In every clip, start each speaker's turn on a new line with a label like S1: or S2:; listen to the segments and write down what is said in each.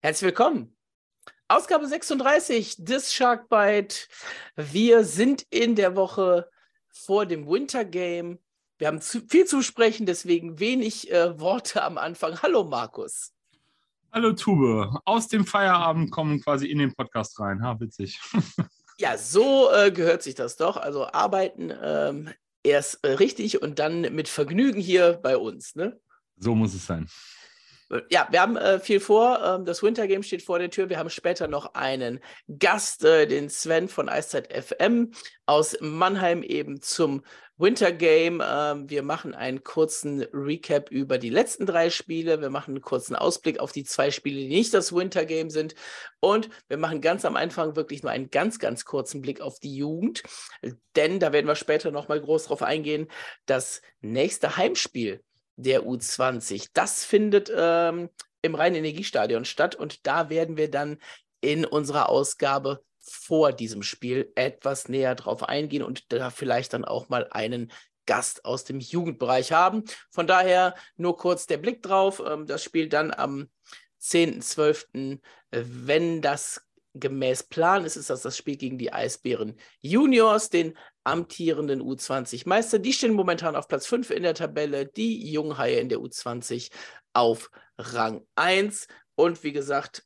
S1: Herzlich willkommen. Ausgabe 36 des Sharkbite. Wir sind in der Woche vor dem Winter Game. Wir haben zu, viel zu sprechen, deswegen wenig äh, Worte am Anfang. Hallo Markus.
S2: Hallo Tube. Aus dem Feierabend kommen quasi in den Podcast rein. Ha, witzig.
S1: ja, so äh, gehört sich das doch. Also arbeiten ähm, erst äh, richtig und dann mit Vergnügen hier bei uns. Ne?
S2: So muss es sein.
S1: Ja, wir haben äh, viel vor. Ähm, das Winter Game steht vor der Tür. Wir haben später noch einen Gast, äh, den Sven von Eiszeit FM aus Mannheim eben zum Winter Game. Ähm, wir machen einen kurzen Recap über die letzten drei Spiele. Wir machen einen kurzen Ausblick auf die zwei Spiele, die nicht das Winter Game sind. Und wir machen ganz am Anfang wirklich nur einen ganz, ganz kurzen Blick auf die Jugend. Denn da werden wir später nochmal groß drauf eingehen. Das nächste Heimspiel der U20. Das findet ähm, im Rhein-Energiestadion statt und da werden wir dann in unserer Ausgabe vor diesem Spiel etwas näher drauf eingehen und da vielleicht dann auch mal einen Gast aus dem Jugendbereich haben. Von daher nur kurz der Blick drauf. Ähm, das Spiel dann am 10.12., wenn das gemäß Plan ist, ist das das Spiel gegen die Eisbären Juniors, den amtierenden U20-Meister. Die stehen momentan auf Platz 5 in der Tabelle, die Junghaie in der U20 auf Rang 1. Und wie gesagt,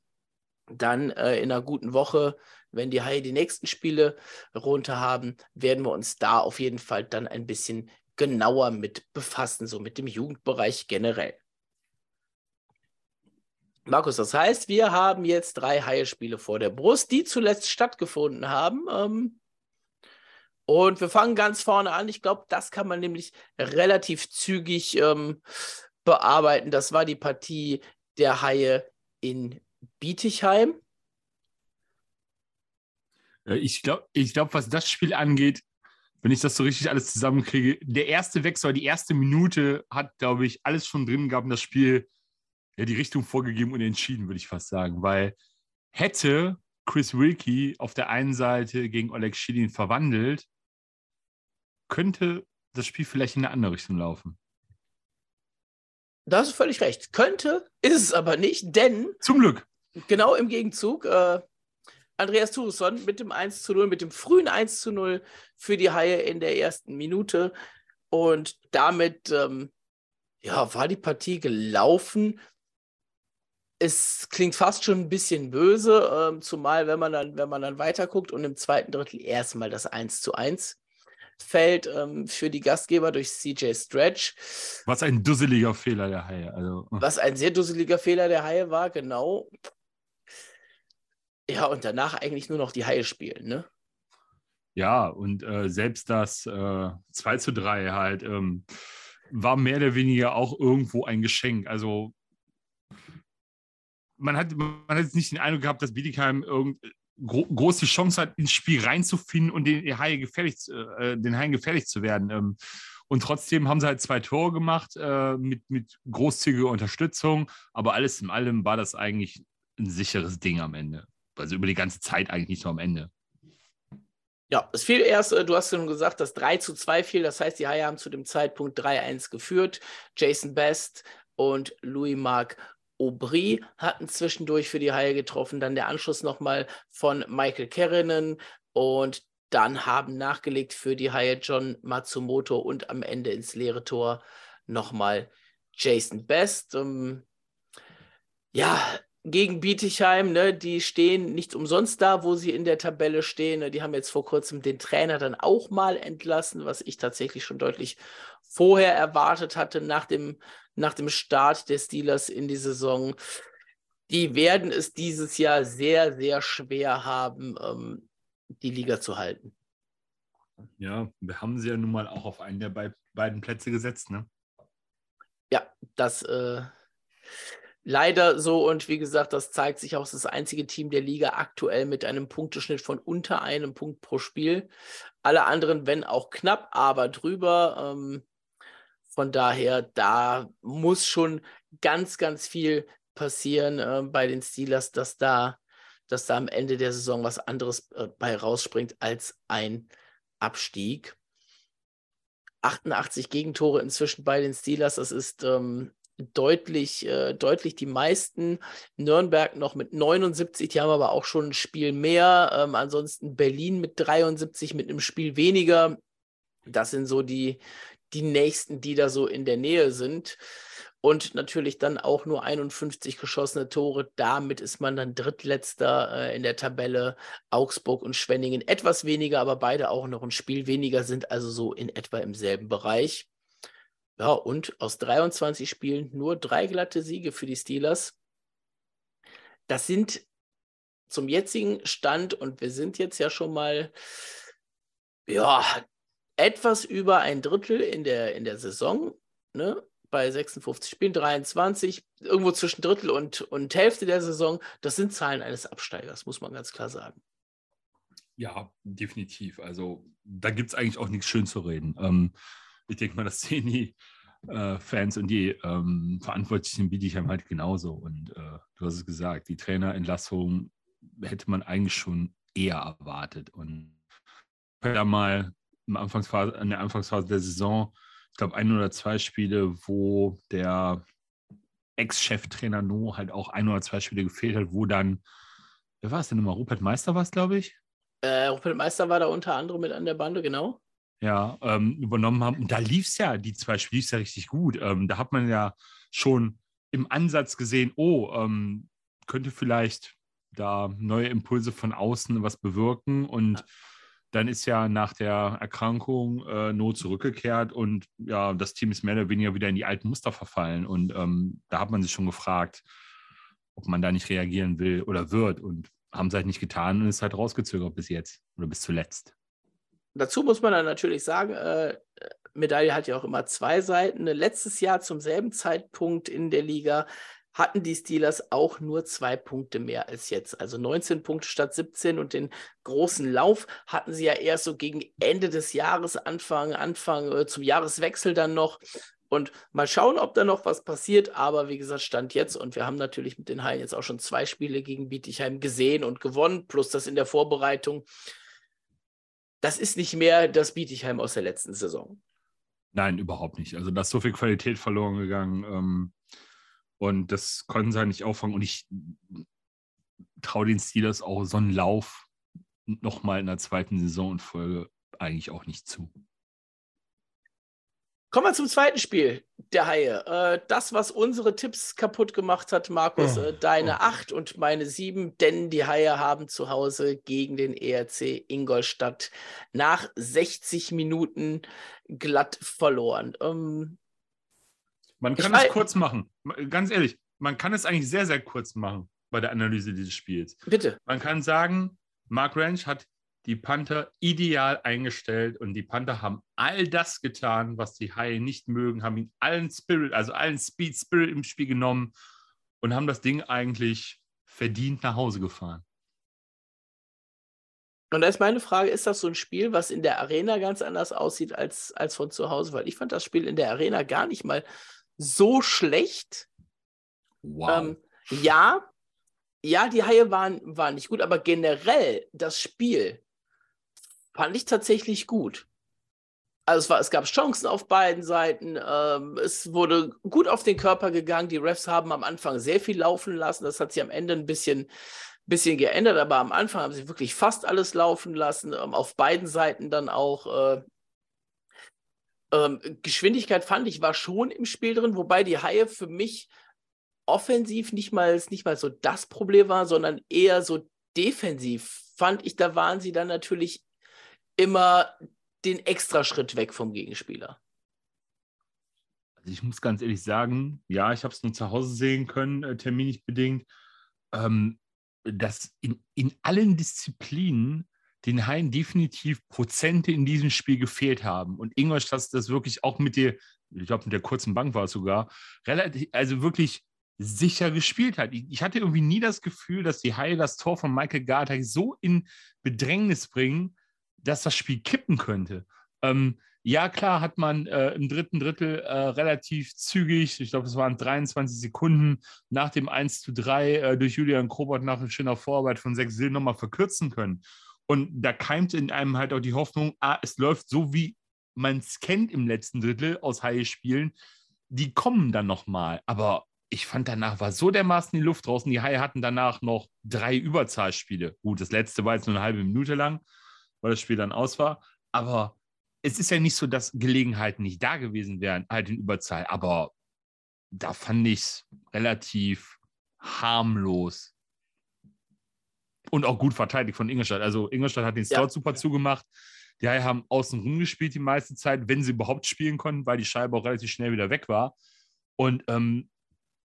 S1: dann äh, in einer guten Woche, wenn die Haie die nächsten Spiele runter haben, werden wir uns da auf jeden Fall dann ein bisschen genauer mit befassen, so mit dem Jugendbereich generell. Markus, das heißt, wir haben jetzt drei Haie-Spiele vor der Brust, die zuletzt stattgefunden haben. Ähm, und wir fangen ganz vorne an. Ich glaube, das kann man nämlich relativ zügig ähm, bearbeiten. Das war die Partie der Haie in Bietigheim.
S2: Ich glaube, ich glaub, was das Spiel angeht, wenn ich das so richtig alles zusammenkriege, der erste Wechsel, die erste Minute hat, glaube ich, alles schon drin gehabt, das Spiel ja, die Richtung vorgegeben und entschieden, würde ich fast sagen. Weil hätte Chris Wilkie auf der einen Seite gegen Oleg Schilin verwandelt, könnte das Spiel vielleicht in eine andere Richtung laufen.
S1: Da hast du völlig recht. Könnte, ist es aber nicht, denn.
S2: Zum Glück.
S1: Genau im Gegenzug, äh, Andreas Turesson mit dem 1 zu 0, mit dem frühen 1 zu 0 für die Haie in der ersten Minute. Und damit ähm, ja, war die Partie gelaufen es klingt fast schon ein bisschen böse, ähm, zumal wenn man dann, wenn man dann weiterguckt und im zweiten Drittel erstmal das 1 zu 1 fällt ähm, für die Gastgeber durch CJ Stretch.
S2: Was ein dusseliger Fehler der Haie. Also.
S1: Was ein sehr dusseliger Fehler der Haie war, genau. Ja, und danach eigentlich nur noch die Haie spielen, ne?
S2: Ja, und äh, selbst das äh, 2 zu 3 halt ähm, war mehr oder weniger auch irgendwo ein Geschenk. Also man hat, man hat jetzt nicht den Eindruck gehabt, dass Bietigheim irgend, gro groß Chance hat, ins Spiel reinzufinden und den Haien gefährlich, äh, den gefährlich zu werden. Ähm, und trotzdem haben sie halt zwei Tore gemacht äh, mit, mit großzügiger Unterstützung. Aber alles in allem war das eigentlich ein sicheres Ding am Ende. Also über die ganze Zeit eigentlich nicht nur am Ende.
S1: Ja, es fiel erst, äh, du hast schon gesagt, dass 3 zu 2 fiel. Das heißt, die Haie haben zu dem Zeitpunkt 3-1 geführt. Jason Best und Louis Marc Aubry hatten zwischendurch für die Haie getroffen, dann der Anschluss nochmal von Michael Kerrinen und dann haben nachgelegt für die Haie John Matsumoto und am Ende ins leere Tor nochmal Jason Best. Um, ja, gegen Bietigheim, ne, die stehen nicht umsonst da, wo sie in der Tabelle stehen. Ne, die haben jetzt vor kurzem den Trainer dann auch mal entlassen, was ich tatsächlich schon deutlich vorher erwartet hatte, nach dem nach dem Start der Steelers in die Saison. Die werden es dieses Jahr sehr, sehr schwer haben, ähm, die Liga zu halten.
S2: Ja, wir haben sie ja nun mal auch auf einen der be beiden Plätze gesetzt, ne?
S1: Ja, das äh, leider so und wie gesagt, das zeigt sich auch das einzige Team der Liga aktuell mit einem Punkteschnitt von unter einem Punkt pro Spiel. Alle anderen, wenn auch knapp, aber drüber. Ähm, von daher, da muss schon ganz, ganz viel passieren äh, bei den Steelers, dass da, dass da am Ende der Saison was anderes äh, bei rausspringt als ein Abstieg. 88 Gegentore inzwischen bei den Steelers, das ist ähm, deutlich, äh, deutlich die meisten. Nürnberg noch mit 79, die haben aber auch schon ein Spiel mehr. Ähm, ansonsten Berlin mit 73, mit einem Spiel weniger. Das sind so die, die nächsten, die da so in der Nähe sind. Und natürlich dann auch nur 51 geschossene Tore. Damit ist man dann drittletzter äh, in der Tabelle. Augsburg und Schwenningen etwas weniger, aber beide auch noch ein Spiel weniger sind, also so in etwa im selben Bereich. Ja, und aus 23 Spielen nur drei glatte Siege für die Steelers. Das sind zum jetzigen Stand, und wir sind jetzt ja schon mal, ja, etwas über ein Drittel in der, in der Saison, ne? bei 56 Spielen, 23, irgendwo zwischen Drittel und, und Hälfte der Saison. Das sind Zahlen eines Absteigers, muss man ganz klar sagen.
S2: Ja, definitiv. Also da gibt es eigentlich auch nichts schön zu reden. Ähm, ich denke mal, das sehen die äh, Fans und die ähm, Verantwortlichen in Bietigheim halt genauso. Und äh, du hast es gesagt, die Trainerentlassung hätte man eigentlich schon eher erwartet. Und da mal im Anfangsphase, in der Anfangsphase der Saison, ich glaube, ein oder zwei Spiele, wo der Ex-Cheftrainer No halt auch ein oder zwei Spiele gefehlt hat, wo dann, wer war es denn nochmal? Rupert Meister war es, glaube ich.
S1: Äh, Rupert Meister war da unter anderem mit an der Bande, genau
S2: ja, ähm, übernommen haben. Und da lief es ja, die zwei Spiele ja richtig gut. Ähm, da hat man ja schon im Ansatz gesehen, oh, ähm, könnte vielleicht da neue Impulse von außen was bewirken. Und ja. Dann ist ja nach der Erkrankung äh, Not zurückgekehrt und ja, das Team ist mehr oder weniger wieder in die alten Muster verfallen. Und ähm, da hat man sich schon gefragt, ob man da nicht reagieren will oder wird. Und haben es halt nicht getan und ist halt rausgezögert bis jetzt oder bis zuletzt.
S1: Dazu muss man dann natürlich sagen, äh, Medaille hat ja auch immer zwei Seiten. Letztes Jahr zum selben Zeitpunkt in der Liga hatten die Steelers auch nur zwei Punkte mehr als jetzt. Also 19 Punkte statt 17 und den großen Lauf hatten sie ja erst so gegen Ende des Jahres, Anfang, Anfang äh, zum Jahreswechsel dann noch. Und mal schauen, ob da noch was passiert. Aber wie gesagt, Stand jetzt. Und wir haben natürlich mit den Haien jetzt auch schon zwei Spiele gegen Bietigheim gesehen und gewonnen, plus das in der Vorbereitung das ist nicht mehr das Bietigheim aus der letzten Saison.
S2: Nein, überhaupt nicht. Also da ist so viel Qualität verloren gegangen. Ähm, und das konnten sie halt nicht auffangen. Und ich traue den Steelers auch so einen Lauf nochmal in der zweiten Saison und Folge eigentlich auch nicht zu.
S1: Kommen wir zum zweiten Spiel der Haie. Äh, das, was unsere Tipps kaputt gemacht hat, Markus, oh, äh, deine oh. 8 und meine 7, denn die Haie haben zu Hause gegen den ERC Ingolstadt nach 60 Minuten glatt verloren. Ähm,
S2: man kann es kurz machen. Ganz ehrlich, man kann es eigentlich sehr, sehr kurz machen bei der Analyse dieses Spiels.
S1: Bitte.
S2: Man kann sagen, Mark Ranch hat die Panther ideal eingestellt und die Panther haben all das getan, was die Haie nicht mögen, haben ihn allen Spirit, also allen Speed Spirit im Spiel genommen und haben das Ding eigentlich verdient nach Hause gefahren.
S1: Und da ist meine Frage, ist das so ein Spiel, was in der Arena ganz anders aussieht als, als von zu Hause? Weil ich fand das Spiel in der Arena gar nicht mal so schlecht. Wow. Ähm, ja, ja, die Haie waren, waren nicht gut, aber generell das Spiel fand ich tatsächlich gut. Also es, war, es gab Chancen auf beiden Seiten. Ähm, es wurde gut auf den Körper gegangen. Die Refs haben am Anfang sehr viel laufen lassen. Das hat sich am Ende ein bisschen, bisschen geändert, aber am Anfang haben sie wirklich fast alles laufen lassen. Ähm, auf beiden Seiten dann auch. Äh, ähm, Geschwindigkeit fand ich war schon im Spiel drin, wobei die Haie für mich offensiv nicht mal, nicht mal so das Problem war, sondern eher so defensiv fand ich, da waren sie dann natürlich immer den Extraschritt weg vom Gegenspieler.
S2: Also ich muss ganz ehrlich sagen, ja, ich habe es nur zu Hause sehen können, äh, terminlich bedingt, ähm, dass in, in allen Disziplinen den Haien definitiv Prozente in diesem Spiel gefehlt haben. Und Ingolstadt das wirklich auch mit der, ich glaube, mit der kurzen Bank war es sogar, relativ, also wirklich sicher gespielt hat. Ich, ich, hatte irgendwie nie das Gefühl, dass die Haie das Tor von Michael Gartag so in Bedrängnis bringen, dass das Spiel kippen könnte. Ähm, ja, klar hat man äh, im dritten Drittel äh, relativ zügig, ich glaube, es waren 23 Sekunden nach dem 1 zu 3 äh, durch Julian Krobert nach einer schöner Vorarbeit von sechs Sillen nochmal verkürzen können. Und da keimte in einem halt auch die Hoffnung, ah, es läuft so, wie man es kennt im letzten Drittel aus Haie-Spielen. die kommen dann nochmal. Aber ich fand, danach war so dermaßen die Luft draußen. Die Haie hatten danach noch drei Überzahlspiele. Gut, das letzte war jetzt nur eine halbe Minute lang, weil das Spiel dann aus war. Aber es ist ja nicht so, dass Gelegenheiten nicht da gewesen wären, halt in Überzahl. Aber da fand ich es relativ harmlos. Und auch gut verteidigt von Ingolstadt. Also Ingolstadt hat den Stout ja. super zugemacht. Die Haie haben außen rum gespielt die meiste Zeit, wenn sie überhaupt spielen konnten, weil die Scheibe auch relativ schnell wieder weg war. Und ähm,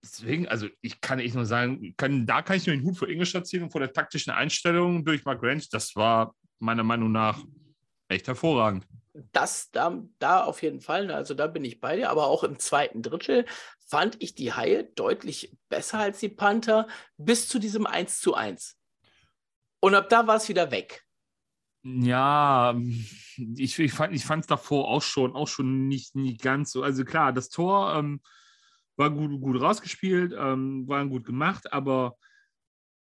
S2: deswegen, also ich kann echt nur sagen, kann, da kann ich nur den Hut vor Ingolstadt ziehen und vor der taktischen Einstellung durch Mark Ranch. Das war meiner Meinung nach echt hervorragend.
S1: Das da, da auf jeden Fall, ne, also da bin ich bei dir, aber auch im zweiten Drittel fand ich die Haie deutlich besser als die Panther bis zu diesem 1 zu 1. Und ab da war es wieder weg.
S2: Ja, ich, ich fand es davor auch schon, auch schon nicht, nicht ganz so. Also klar, das Tor ähm, war gut, gut rausgespielt, ähm, war gut gemacht, aber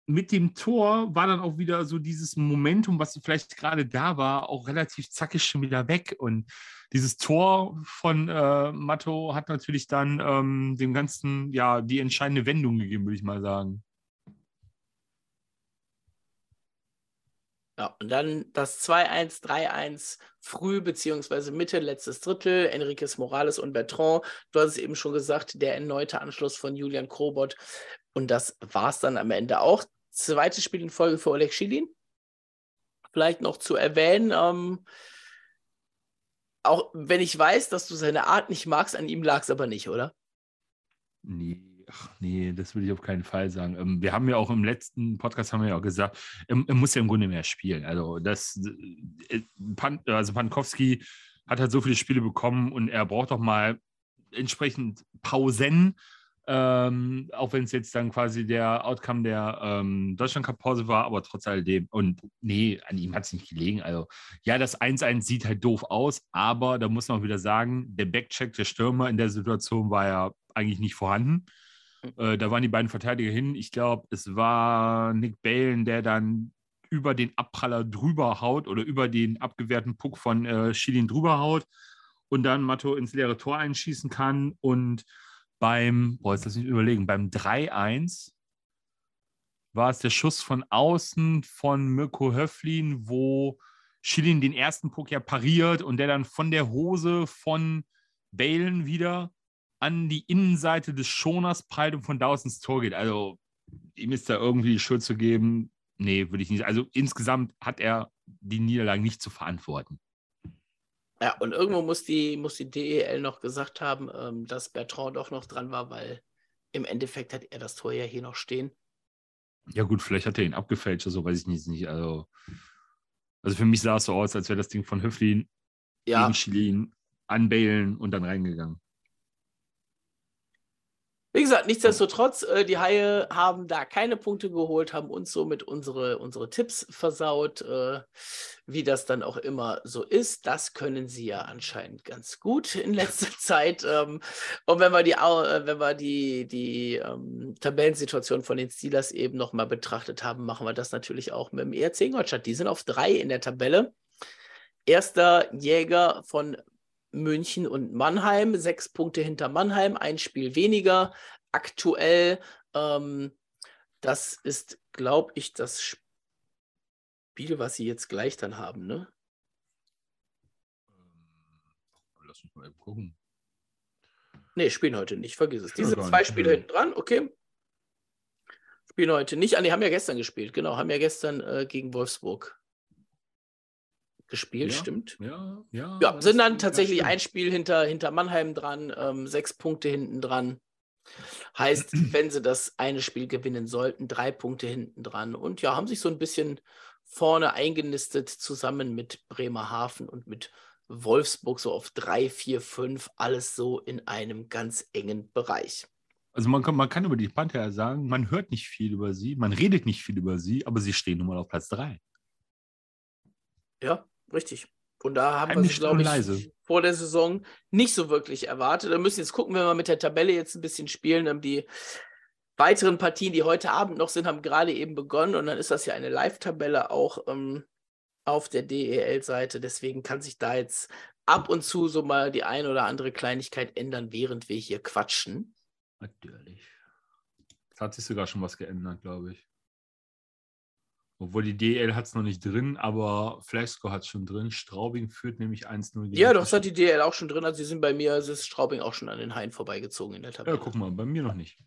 S2: mit dem Tor war dann auch wieder so dieses Momentum, was vielleicht gerade da war, auch relativ zackig schon wieder weg. Und dieses Tor von äh, Matto hat natürlich dann ähm, dem Ganzen ja die entscheidende Wendung gegeben, würde ich mal sagen.
S1: Ja, und dann das 2-1, 3-1 früh beziehungsweise Mitte, letztes Drittel. Enriquez Morales und Bertrand. Du hast es eben schon gesagt, der erneute Anschluss von Julian Krobot. Und das war es dann am Ende auch. Zweites Spiel in Folge für Oleg Schilin. Vielleicht noch zu erwähnen, ähm, auch wenn ich weiß, dass du seine Art nicht magst, an ihm lag es aber nicht, oder?
S2: Nee. Ach nee, das würde ich auf keinen Fall sagen. Ähm, wir haben ja auch im letzten Podcast haben wir ja auch gesagt, er, er muss ja im Grunde mehr spielen. Also das, äh, also Pankowski hat halt so viele Spiele bekommen und er braucht doch mal entsprechend Pausen. Ähm, auch wenn es jetzt dann quasi der Outcome der ähm, Deutschland Cup Pause war, aber trotz alledem. Und nee, an ihm hat es nicht gelegen. Also, ja, das 1-1 sieht halt doof aus, aber da muss man auch wieder sagen, der Backcheck der Stürmer in der Situation war ja eigentlich nicht vorhanden. Äh, da waren die beiden Verteidiger hin. Ich glaube, es war Nick Balen, der dann über den Abpraller drüber haut oder über den abgewehrten Puck von äh, Schilin drüber haut und dann Matto ins leere Tor einschießen kann. Und beim, boah, jetzt lass mich überlegen, beim 3-1 war es der Schuss von außen von Mirko Höflin, wo Schilin den ersten Puck ja pariert und der dann von der Hose von Balen wieder an die Innenseite des Schoners prallt und von da aus ins Tor geht. Also ihm ist da irgendwie die Schuld zu geben, nee, würde ich nicht. Also insgesamt hat er die Niederlage nicht zu verantworten.
S1: Ja, und irgendwo muss die, muss die DEL noch gesagt haben, ähm, dass Bertrand doch noch dran war, weil im Endeffekt hat er das Tor ja hier noch stehen.
S2: Ja, gut, vielleicht hat er ihn abgefälscht oder so, weiß ich nicht. Also, also für mich sah es so aus, als wäre das Ding von Höflin ja. gegen Schilin anbailen und dann reingegangen.
S1: Wie gesagt, nichtsdestotrotz, äh, die Haie haben da keine Punkte geholt, haben uns somit unsere, unsere Tipps versaut. Äh, wie das dann auch immer so ist, das können sie ja anscheinend ganz gut in letzter Zeit. Ähm, und wenn wir die, äh, wenn wir die, die ähm, Tabellensituation von den Steelers eben nochmal betrachtet haben, machen wir das natürlich auch mit dem ERC Ingolstadt. Die sind auf drei in der Tabelle. Erster Jäger von München und Mannheim, sechs Punkte hinter Mannheim, ein Spiel weniger. Aktuell, ähm, das ist, glaube ich, das Spiel, was sie jetzt gleich dann haben, ne?
S2: Ähm, lass mich mal eben gucken.
S1: Ne, spielen heute nicht, vergiss es. Diese zwei Spiele hinten dran, okay. Spielen heute nicht. Ah, die haben ja gestern gespielt, genau, haben ja gestern äh, gegen Wolfsburg gespielt,
S2: ja,
S1: stimmt.
S2: Ja, ja.
S1: Ja, sind dann tatsächlich ein Spiel hinter, hinter Mannheim dran, ähm, sechs Punkte hinten dran. Heißt, wenn sie das eine Spiel gewinnen sollten, drei Punkte hinten dran. Und ja, haben sich so ein bisschen vorne eingenistet, zusammen mit Bremerhaven und mit Wolfsburg, so auf drei, vier, fünf, alles so in einem ganz engen Bereich.
S2: Also man kann, man kann über die Panther sagen, man hört nicht viel über sie, man redet nicht viel über sie, aber sie stehen nun mal auf Platz drei.
S1: Ja, Richtig. Und da haben wir sie, glaube ich, leise. vor der Saison nicht so wirklich erwartet. Wir müssen jetzt gucken, wenn wir mit der Tabelle jetzt ein bisschen spielen. Die weiteren Partien, die heute Abend noch sind, haben gerade eben begonnen. Und dann ist das ja eine Live-Tabelle auch ähm, auf der DEL-Seite. Deswegen kann sich da jetzt ab und zu so mal die ein oder andere Kleinigkeit ändern, während wir hier quatschen.
S2: Natürlich. Es hat sich sogar schon was geändert, glaube ich. Obwohl die DL hat es noch nicht drin, aber Flashscore hat es schon drin. Straubing führt nämlich 1-0.
S1: Ja, doch, das hat die DL auch schon drin. Also sie sind bei mir, es ist Straubing auch schon an den Hain vorbeigezogen in der Tabelle.
S2: Ja, guck mal, bei mir noch nicht.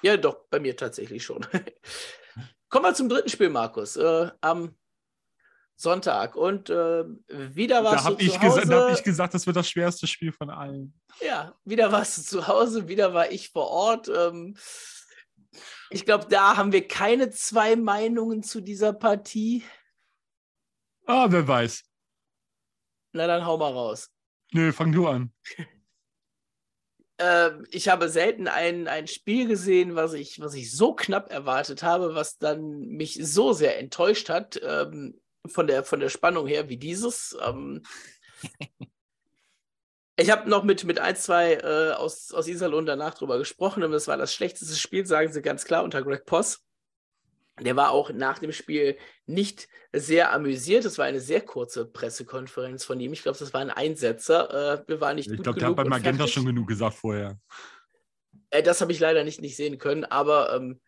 S1: Ja, doch, bei mir tatsächlich schon. Kommen wir zum dritten Spiel, Markus. Äh, am Sonntag. Und äh, wieder warst
S2: da
S1: du
S2: ich
S1: zu Hause.
S2: Da habe ich gesagt, das wird das schwerste Spiel von allen.
S1: Ja, wieder warst du zu Hause, wieder war ich vor Ort. Ähm, ich glaube, da haben wir keine zwei Meinungen zu dieser Partie.
S2: Ah, wer weiß.
S1: Na, dann hau mal raus.
S2: Nö, fang du an.
S1: Ähm, ich habe selten ein, ein Spiel gesehen, was ich, was ich so knapp erwartet habe, was dann mich so sehr enttäuscht hat, ähm, von, der, von der Spannung her, wie dieses. Ähm, ich habe noch mit, mit ein, zwei äh, aus, aus Iserlohn danach drüber gesprochen und das war das schlechteste Spiel, sagen sie ganz klar, unter Greg Poss. Der war auch nach dem Spiel nicht sehr amüsiert. Es war eine sehr kurze Pressekonferenz von ihm. Ich glaube, das war ein Einsetzer. Äh, wir waren nicht
S2: ich
S1: gut
S2: glaube, der hat
S1: genug
S2: bei Magenta schon genug gesagt vorher.
S1: Äh, das habe ich leider nicht, nicht sehen können, aber ähm,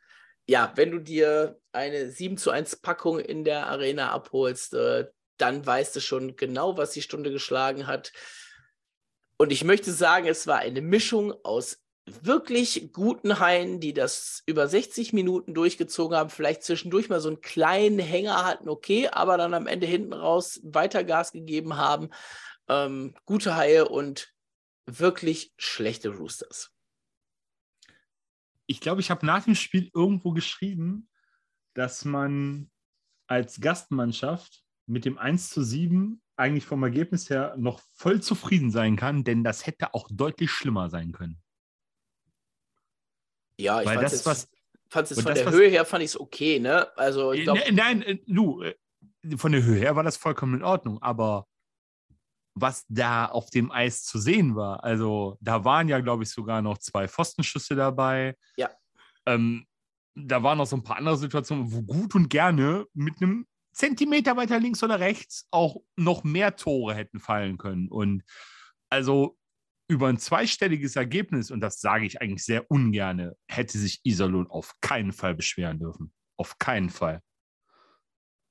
S1: ja, wenn du dir eine 7 zu 1 Packung in der Arena abholst, äh, dann weißt du schon genau, was die Stunde geschlagen hat. Und ich möchte sagen, es war eine Mischung aus wirklich guten Haien, die das über 60 Minuten durchgezogen haben, vielleicht zwischendurch mal so einen kleinen Hänger hatten, okay, aber dann am Ende hinten raus weiter Gas gegeben haben. Ähm, gute Haie und wirklich schlechte Roosters.
S2: Ich glaube, ich habe nach dem Spiel irgendwo geschrieben, dass man als Gastmannschaft mit dem 1 zu 7 eigentlich vom Ergebnis her noch voll zufrieden sein kann, denn das hätte auch deutlich schlimmer sein können.
S1: Ja, ich
S2: Weil
S1: fand
S2: das,
S1: es
S2: was.
S1: fand es von der
S2: was-
S1: Höhe her fand ich es okay, ne? Also ich glaube,
S2: Äh, Nein, äh, du, äh, von der Höhe her war das vollkommen in Ordnung, aber was da auf dem Eis zu sehen war, also da waren ja, glaube ich, sogar noch zwei Pfostenschüsse dabei.
S1: Ja.
S2: Ähm, da waren noch so ein paar andere Situationen, wo gut und gerne mit einem Zentimeter weiter links oder rechts auch noch mehr Tore hätten fallen können. Und also über ein zweistelliges Ergebnis, und das sage ich eigentlich sehr ungerne, hätte sich Iserlohn auf keinen Fall beschweren dürfen. Auf keinen Fall.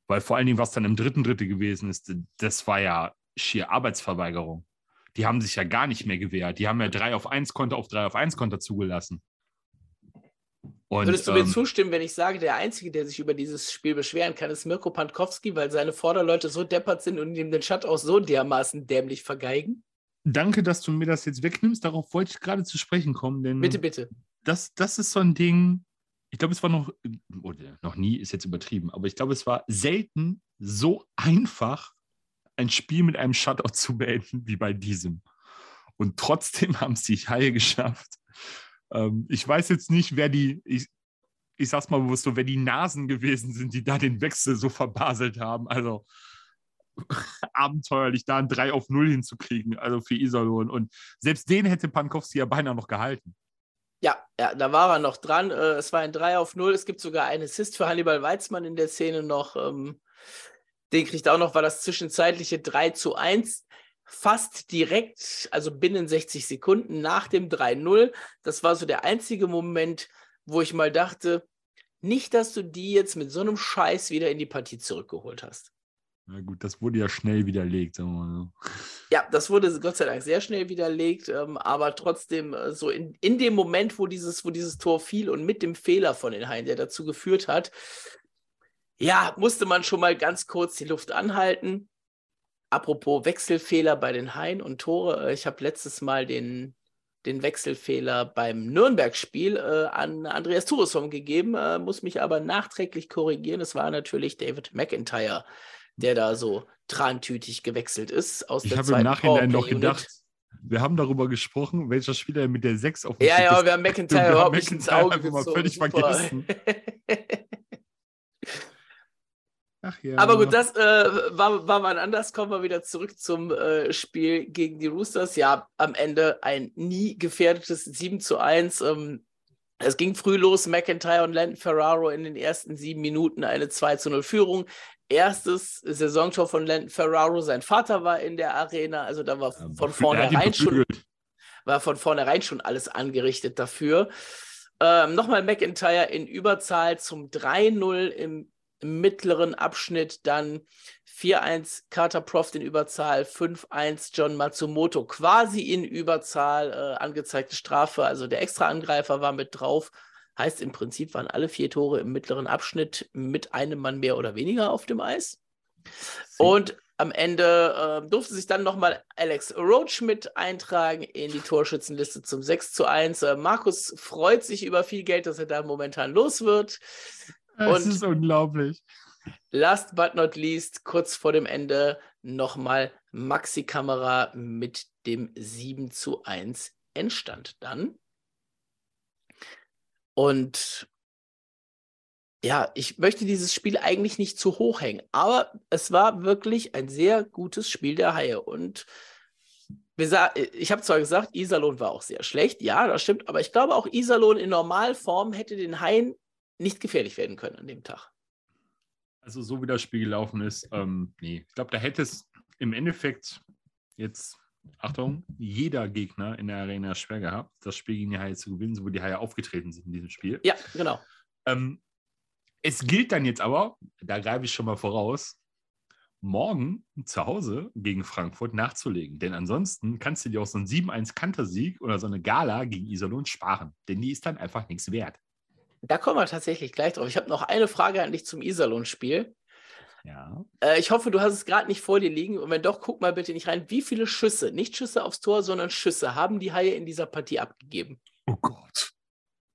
S2: Weil vor allen Dingen, was dann im dritten Drittel gewesen ist, das war ja schier Arbeitsverweigerung. Die haben sich ja gar nicht mehr gewehrt. Die haben ja 3 auf 1 Konter auf 3 auf 1 Konter zugelassen. Und,
S1: würdest du mir
S2: ähm,
S1: zustimmen, wenn ich sage, der Einzige, der sich über dieses Spiel beschweren kann, ist Mirko Pankowski, weil seine Vorderleute so deppert sind und ihm den Shutout so dermaßen dämlich vergeigen?
S2: Danke, dass du mir das jetzt wegnimmst. Darauf wollte ich gerade zu sprechen kommen, denn
S1: Bitte, bitte.
S2: das, das ist so ein Ding. Ich glaube, es war noch, oder noch nie, ist jetzt übertrieben, aber ich glaube, es war selten so einfach, ein Spiel mit einem Shutout zu beenden wie bei diesem. Und trotzdem haben es die Haie geschafft. Ähm, ich weiß jetzt nicht, wer die, ich, ich sag's mal bewusst so, wer die Nasen gewesen sind, die da den Wechsel so verbaselt haben. Also abenteuerlich, da ein 3 auf 0 hinzukriegen, also für Iserlohn. Und selbst den hätte Pankowski ja beinahe noch gehalten.
S1: Ja, ja, da war er noch dran. Äh, es war ein 3 auf 0. Es gibt sogar einen Assist für Hannibal Weizmann in der Szene noch. Ähm, den kriegt auch noch, war das zwischenzeitliche 3 zu 1. Fast direkt, also binnen 60 Sekunden nach dem 3-0. Das war so der einzige Moment, wo ich mal dachte, nicht, dass du die jetzt mit so einem Scheiß wieder in die Partie zurückgeholt hast.
S2: Na gut, das wurde ja schnell widerlegt, sagen wir mal so.
S1: Ja, das wurde Gott sei Dank sehr schnell widerlegt, ähm, aber trotzdem äh, so in, in dem Moment, wo dieses, wo dieses Tor fiel und mit dem Fehler von den Haien, der dazu geführt hat, ja, musste man schon mal ganz kurz die Luft anhalten. Apropos Wechselfehler bei den Haien und Tore, äh, ich habe letztes Mal den, den Wechselfehler beim Nürnberg-Spiel äh, an Andreas Turesson gegeben, äh, muss mich aber nachträglich korrigieren. Es war natürlich David McIntyre, der da so trantütig gewechselt ist aus
S2: Ich
S1: der
S2: habe im Nachhinein noch gedacht, wir haben darüber gesprochen, welcher Spieler mit der 6 auf dem
S1: Ja,
S2: Stick
S1: ja, wir haben McIntyre überhaupt nicht ins Auge gezogen.
S2: völlig
S1: Super.
S2: vergessen. Ach ja.
S1: Aber gut, das äh, war, war mal anders. Kommen wir wieder zurück zum äh, Spiel gegen die Roosters. Ja, am Ende ein nie gefährdetes 7 zu 1. Ähm, Es ging früh los, McIntyre und Landon Ferraro in den ersten sieben Minuten eine 2 zu 0 Führung. Erstes Saisontor von Landon Ferraro, sein Vater war in der Arena, also da war von vornherein schon, war von vornherein schon alles angerichtet dafür. Ähm, Nochmal McIntyre in Überzahl zum 3-0 im, im, mittleren Abschnitt, dann 4-1 Carter Proft in Überzahl, 5-1 John Matsumoto quasi in Überzahl, äh, angezeigte Strafe, also der Extra-Angreifer war mit drauf. Heißt im Prinzip waren alle vier Tore im mittleren Abschnitt mit einem Mann mehr oder weniger auf dem Eis. Und am Ende äh, durfte sich dann nochmal Alex Roach mit eintragen in die Torschützenliste zum 6 zu 1. Äh, Markus freut sich über viel Geld, das er da momentan los wird.
S2: Das ist unglaublich.
S1: Last but not least, kurz vor dem Ende nochmal Maxi-Kamera mit dem 7 zu 1 Endstand dann. Und ja, ich möchte dieses Spiel eigentlich nicht zu hoch hängen, aber es war wirklich ein sehr gutes Spiel der Haie. Und ich habe zwar gesagt, Iserlohn war auch sehr schlecht, ja, das stimmt, aber ich glaube auch Iserlohn in Normalform hätte den Haien nicht gefährlich werden können an dem Tag.
S2: Also so wie das Spiel gelaufen ist, ähm, nee. Ich glaube, da hätte es im Endeffekt jetzt, Achtung, jeder Gegner in der Arena schwer gehabt, das Spiel gegen die Haie zu gewinnen, so wie die Haie aufgetreten sind in diesem Spiel.
S1: Ja, genau.
S2: Ähm, es gilt dann jetzt aber, da greife ich schon mal voraus, morgen zu Hause gegen Frankfurt nachzulegen. Denn ansonsten kannst du dir auch so einen 7-1 Kantersieg oder so eine Gala gegen Iserlohn sparen. Denn die ist dann einfach nichts wert.
S1: Da kommen wir tatsächlich gleich drauf. Ich habe noch eine Frage an dich zum Iserlohn-Spiel.
S2: Ja.
S1: Äh, ich hoffe, du hast es gerade nicht vor dir liegen. Und wenn doch, guck mal bitte nicht rein. Wie viele Schüsse, nicht Schüsse aufs Tor, sondern Schüsse haben die Haie in dieser Partie abgegeben?
S2: Oh Gott.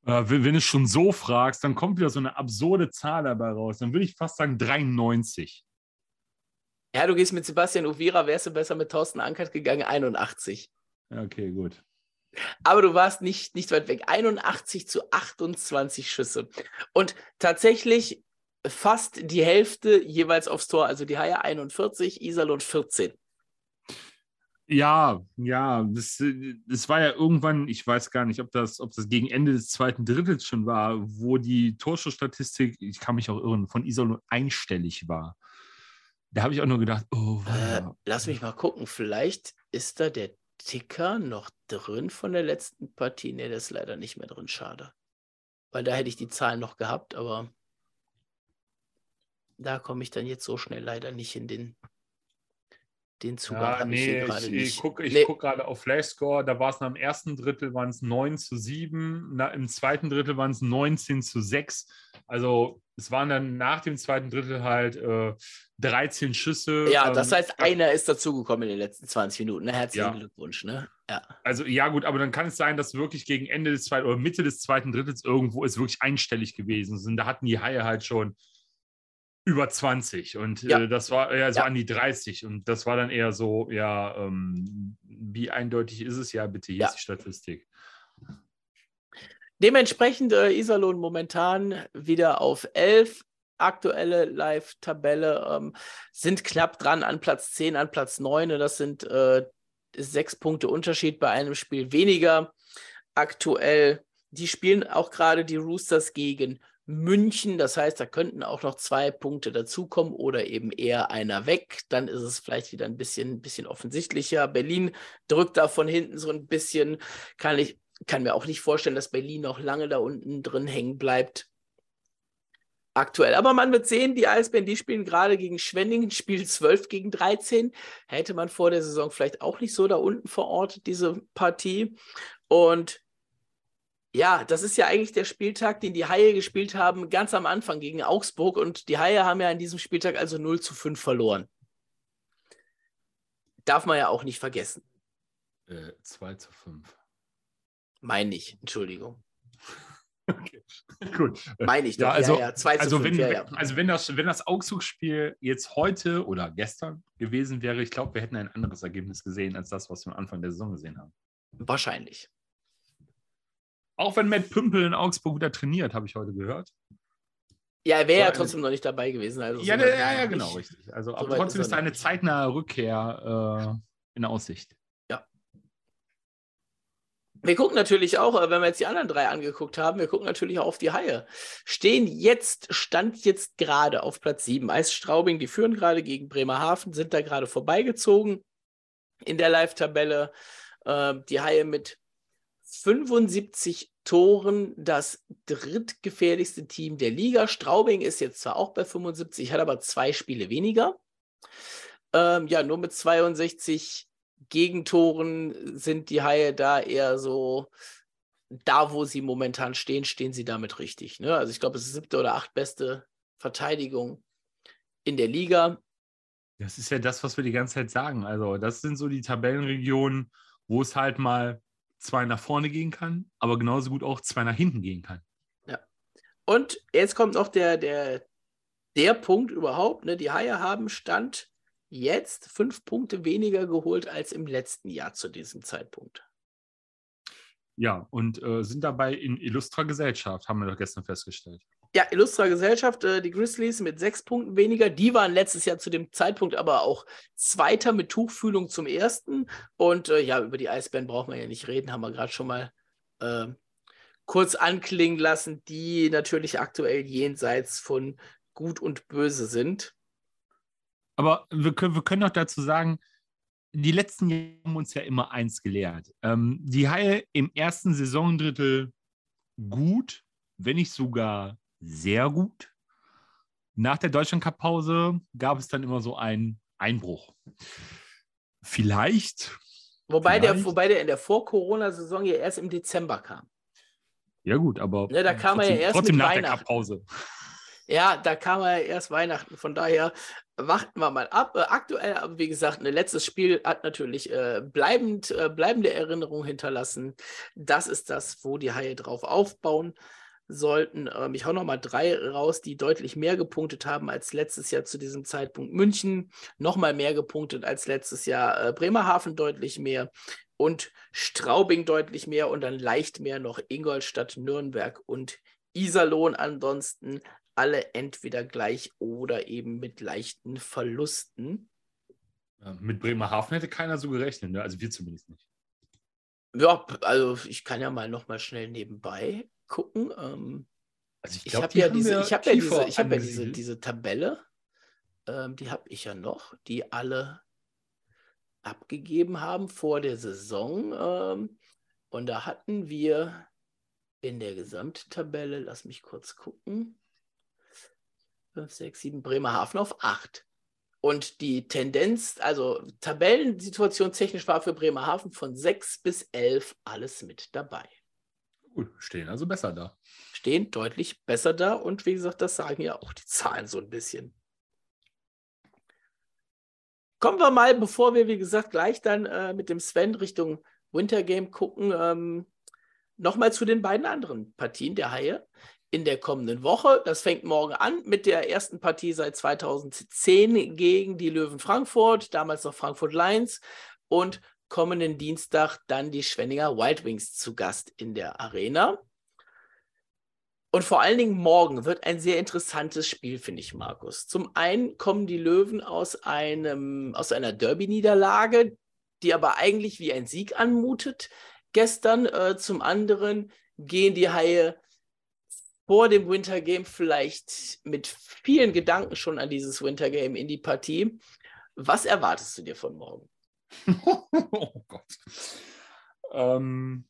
S2: Äh, wenn, wenn du schon so fragst, dann kommt wieder so eine absurde Zahl dabei raus. Dann würde ich fast sagen 93.
S1: Ja, du gehst mit Sebastian Uvira, wärst du besser mit Thorsten Ankert gegangen, 81.
S2: Okay, gut.
S1: Aber du warst nicht, nicht weit weg. 81 zu 28 Schüsse. Und tatsächlich fast die Hälfte jeweils aufs Tor. Also die Haie 41, Iserlohn 14.
S2: Ja, ja, das, das war ja irgendwann, ich weiß gar nicht, ob das, ob das gegen Ende des zweiten Drittels schon war, wo die Torschussstatistik, ich kann mich auch irren, von Iserlohn einstellig war. Da habe ich auch nur gedacht, oh,
S1: äh, lass mich mal gucken, vielleicht ist da der Ticker noch drin von der letzten Partie. Ne, der ist leider nicht mehr drin, schade. Weil da hätte ich die Zahlen noch gehabt, aber da komme ich dann jetzt so schnell leider nicht in den den Zugang
S2: ja, habe nee, ich hier gerade nicht. Ich gucke nee. guck gerade auf Flashscore, da war es nach dem ersten Drittel waren es 9 zu 7, na, im zweiten Drittel waren es 19 zu 6. Also es waren dann nach dem zweiten Drittel halt äh, 13 Schüsse.
S1: Ja, ähm, das heißt, einer ist dazugekommen in den letzten 20 Minuten. Ne? Herzlichen ja. Glückwunsch. Ne?
S2: Ja. Also ja gut, aber dann kann es sein, dass wirklich gegen Ende des zweiten oder Mitte des zweiten Drittels irgendwo es wirklich einstellig gewesen sind. Da hatten die Haie halt schon über 20 und ja. äh, das war eher so ja. an die 30 und das war dann eher so, ja, ähm, wie eindeutig ist es ja, bitte, hier ja. ist die Statistik.
S1: Dementsprechend äh, Iserlohn momentan wieder auf 11. Aktuelle Live-Tabelle ähm, sind knapp dran an Platz 10, an Platz 9. Das sind äh, sechs Punkte Unterschied bei einem Spiel weniger. Aktuell, die spielen auch gerade die Roosters gegen München. Das heißt, da könnten auch noch zwei Punkte dazukommen oder eben eher einer weg. Dann ist es vielleicht wieder ein bisschen, bisschen offensichtlicher. Berlin drückt da von hinten so ein bisschen. Kann ich kann mir auch nicht vorstellen, dass Berlin noch lange da unten drin hängen bleibt. Aktuell. Aber man wird sehen, die Eisbären, die spielen gerade gegen Schwenningen, spielen 12 gegen 13. Hätte man vor der Saison vielleicht auch nicht so da unten verortet, diese Partie. Und ja, das ist ja eigentlich der Spieltag, den die Haie gespielt haben, ganz am Anfang gegen Augsburg. Und die Haie haben ja an diesem Spieltag also 0 zu 5 verloren. Darf man ja auch nicht vergessen.
S2: Äh, 2 zu 5.
S1: Meine ich, Entschuldigung.
S2: Okay. Gut.
S1: Meine ich
S2: doch. Ja, also, ja, ja. 2 also, 5, wenn, ja. also wenn das, wenn das Augsburg-Spiel jetzt heute oder gestern gewesen wäre, ich glaube, wir hätten ein anderes Ergebnis gesehen als das, was wir am Anfang der Saison gesehen haben.
S1: Wahrscheinlich.
S2: Auch wenn Matt Pümpel in Augsburg wieder trainiert, habe ich heute gehört.
S1: Ja, er wäre ja trotzdem noch nicht dabei gewesen. Also
S2: ja, so ja, ja, genau, richtig. Also, so aber trotzdem ist, ist eine zeitnahe Rückkehr äh, in Aussicht.
S1: Ja. Wir gucken natürlich auch, wenn wir jetzt die anderen drei angeguckt haben, wir gucken natürlich auch auf die Haie. Stehen jetzt, stand jetzt gerade auf Platz 7. Eis Straubing, die führen gerade gegen Bremerhaven, sind da gerade vorbeigezogen in der Live-Tabelle. Äh, die Haie mit 75 Toren das drittgefährlichste Team der Liga. Straubing ist jetzt zwar auch bei 75, hat aber zwei Spiele weniger. Ähm, ja, nur mit 62 Gegentoren sind die Haie da eher so, da wo sie momentan stehen, stehen sie damit richtig. Ne? Also ich glaube, es ist siebte oder acht beste Verteidigung in der Liga.
S2: Das ist ja das, was wir die ganze Zeit sagen. Also das sind so die Tabellenregionen, wo es halt mal zwei nach vorne gehen kann, aber genauso gut auch zwei nach hinten gehen kann.
S1: Ja. Und jetzt kommt noch der, der, der Punkt überhaupt. Ne? Die Haie haben Stand jetzt fünf Punkte weniger geholt als im letzten Jahr zu diesem Zeitpunkt.
S2: Ja, und äh, sind dabei in illustrer Gesellschaft, haben wir doch gestern festgestellt.
S1: Ja, illustrer Gesellschaft, äh, die Grizzlies mit sechs Punkten weniger. Die waren letztes Jahr zu dem Zeitpunkt aber auch Zweiter mit Tuchfühlung zum Ersten. Und äh, ja, über die Eisbären braucht man ja nicht reden, haben wir gerade schon mal äh, kurz anklingen lassen, die natürlich aktuell jenseits von Gut und Böse sind.
S2: Aber wir können, wir können auch dazu sagen, die letzten Jahre haben uns ja immer eins gelehrt. Ähm, die Haie im ersten Saisondrittel gut, wenn nicht sogar sehr gut. Nach der Deutschland-Cup-Pause gab es dann immer so einen Einbruch. Vielleicht.
S1: Wobei,
S2: vielleicht.
S1: Der, wobei der in der Vor-Corona-Saison ja erst im Dezember kam.
S2: Ja, gut, aber.
S1: Ja, da kam trotzdem, er ja erst
S2: trotzdem
S1: mit
S2: nach der Cup-Pause.
S1: Ja, da kam er erst Weihnachten. Von daher warten wir mal ab. Äh, aktuell, aber wie gesagt, ein letztes Spiel hat natürlich äh, bleibend, äh, bleibende Erinnerungen hinterlassen. Das ist das, wo die Haie drauf aufbauen sollten. Ähm, ich hau noch mal drei raus, die deutlich mehr gepunktet haben als letztes Jahr zu diesem Zeitpunkt. München noch mal mehr gepunktet als letztes Jahr. Äh, Bremerhaven deutlich mehr und Straubing deutlich mehr und dann leicht mehr noch Ingolstadt, Nürnberg und Iserlohn. Ansonsten alle entweder gleich oder eben mit leichten Verlusten.
S2: Ja, mit Bremerhaven hätte keiner so gerechnet, ne? also wir zumindest nicht.
S1: Ja, also ich kann ja mal noch mal schnell nebenbei gucken. Ähm, also ich, ich habe ja, diese, ich hab ja, diese, ich hab ja diese, diese Tabelle, ähm, die habe ich ja noch, die alle abgegeben haben vor der Saison. Ähm, und da hatten wir in der Gesamttabelle, lass mich kurz gucken, 5, 6, 7, Bremerhaven auf 8. Und die Tendenz, also Tabellensituation technisch war für Bremerhaven von 6 bis 11 alles mit dabei.
S2: Gut, stehen also besser da.
S1: Stehen deutlich besser da und wie gesagt, das sagen ja auch die Zahlen so ein bisschen. Kommen wir mal, bevor wir, wie gesagt, gleich dann äh, mit dem Sven Richtung Wintergame gucken, ähm, nochmal zu den beiden anderen Partien der Haie in der kommenden Woche. Das fängt morgen an mit der ersten Partie seit 2010 gegen die Löwen Frankfurt, damals noch Frankfurt Lions. Und kommenden Dienstag dann die Schwenninger Wild Wings zu Gast in der Arena. Und vor allen Dingen morgen wird ein sehr interessantes Spiel, finde ich, Markus. Zum einen kommen die Löwen aus, einem, aus einer Derby-Niederlage, die aber eigentlich wie ein Sieg anmutet gestern. Äh, zum anderen gehen die Haie vor dem Winter Game vielleicht mit vielen Gedanken schon an dieses Winter Game in die Partie. Was erwartest du dir von morgen?
S2: oh Gott. Ähm,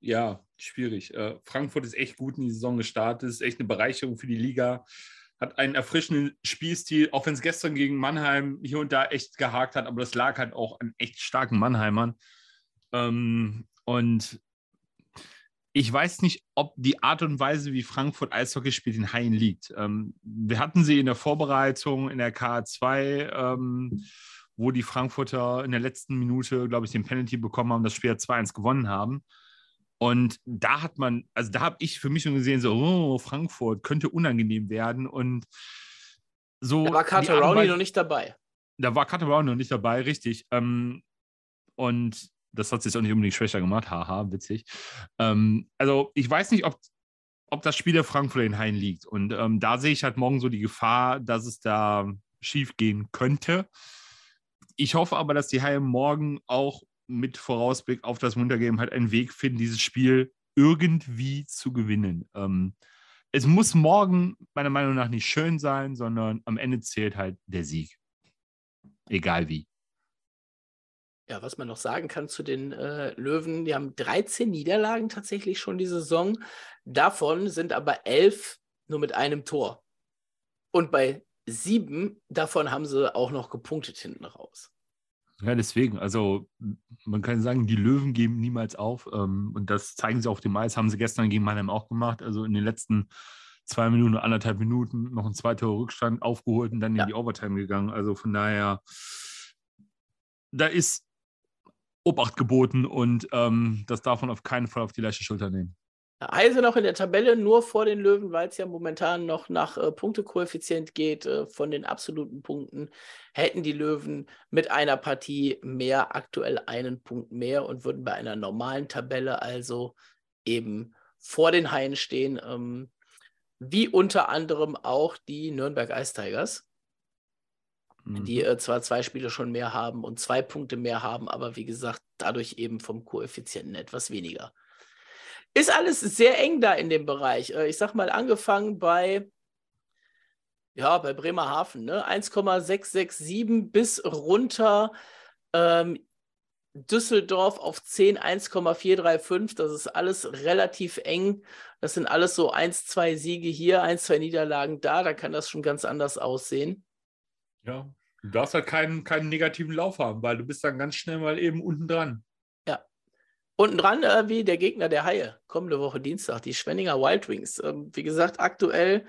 S2: ja, schwierig. Äh, Frankfurt ist echt gut in die Saison gestartet, ist echt eine Bereicherung für die Liga. Hat einen erfrischenden Spielstil, auch wenn es gestern gegen Mannheim hier und da echt gehakt hat, aber das lag halt auch an echt starken Mannheimern. Ähm, und ich weiß nicht, ob die Art und Weise, wie Frankfurt Eishockey spielt, in Haien liegt. Ähm, wir hatten sie in der Vorbereitung in der KA2, ähm, wo die Frankfurter in der letzten Minute, glaube ich, den Penalty bekommen haben, das Spiel 2-1 gewonnen haben. Und da hat man, also da habe ich für mich schon gesehen, so, oh, Frankfurt könnte unangenehm werden. Und so.
S1: Da war Carter Rowney noch nicht dabei.
S2: Da war Carter Rowney noch nicht dabei, richtig. Ähm, und das hat sich auch nicht unbedingt schwächer gemacht. Haha, witzig. Ähm, also ich weiß nicht, ob, ob das Spiel der Frankfurt in Hain liegt. Und ähm, da sehe ich halt morgen so die Gefahr, dass es da schief gehen könnte. Ich hoffe aber, dass die Haie morgen auch mit Vorausblick auf das Wintergame halt einen Weg finden, dieses Spiel irgendwie zu gewinnen. Ähm, es muss morgen meiner Meinung nach nicht schön sein, sondern am Ende zählt halt der Sieg. Egal wie.
S1: Ja, was man noch sagen kann zu den äh, Löwen, die haben 13 Niederlagen tatsächlich schon die Saison. Davon sind aber elf nur mit einem Tor. Und bei sieben davon haben sie auch noch gepunktet hinten raus.
S2: Ja, deswegen, also man kann sagen, die Löwen geben niemals auf. Ähm, und das zeigen sie auf dem Eis, haben sie gestern gegen Mannheim auch gemacht. Also in den letzten zwei Minuten, anderthalb Minuten noch ein zweiter Rückstand aufgeholt und dann ja. in die Overtime gegangen. Also von daher, da ist Obacht geboten und ähm, das darf man auf keinen Fall auf die leichte Schulter nehmen.
S1: Heise noch in der Tabelle, nur vor den Löwen, weil es ja momentan noch nach äh, Punktekoeffizient geht. Äh, von den absoluten Punkten hätten die Löwen mit einer Partie mehr aktuell einen Punkt mehr und würden bei einer normalen Tabelle also eben vor den Haien stehen, ähm, wie unter anderem auch die Nürnberg Ice Tigers, mhm. die äh, zwar zwei Spiele schon mehr haben und zwei Punkte mehr haben, aber wie gesagt, dadurch eben vom Koeffizienten etwas weniger. Ist alles sehr eng da in dem Bereich. Äh, ich sag mal, angefangen bei, ja, bei Bremerhaven, ne? 1,667 bis runter ähm, Düsseldorf auf 10, 1,435. Das ist alles relativ eng. Das sind alles so 1, 2 Siege hier, 1, 2 Niederlagen da. Da kann das schon ganz anders aussehen.
S2: Ja, du darfst halt keinen, keinen negativen Lauf haben, weil du bist dann ganz schnell mal eben unten dran.
S1: Unten dran äh, wie der Gegner der Haie, kommende Woche Dienstag, die Schwenninger Wild Wings. Ähm, wie gesagt, aktuell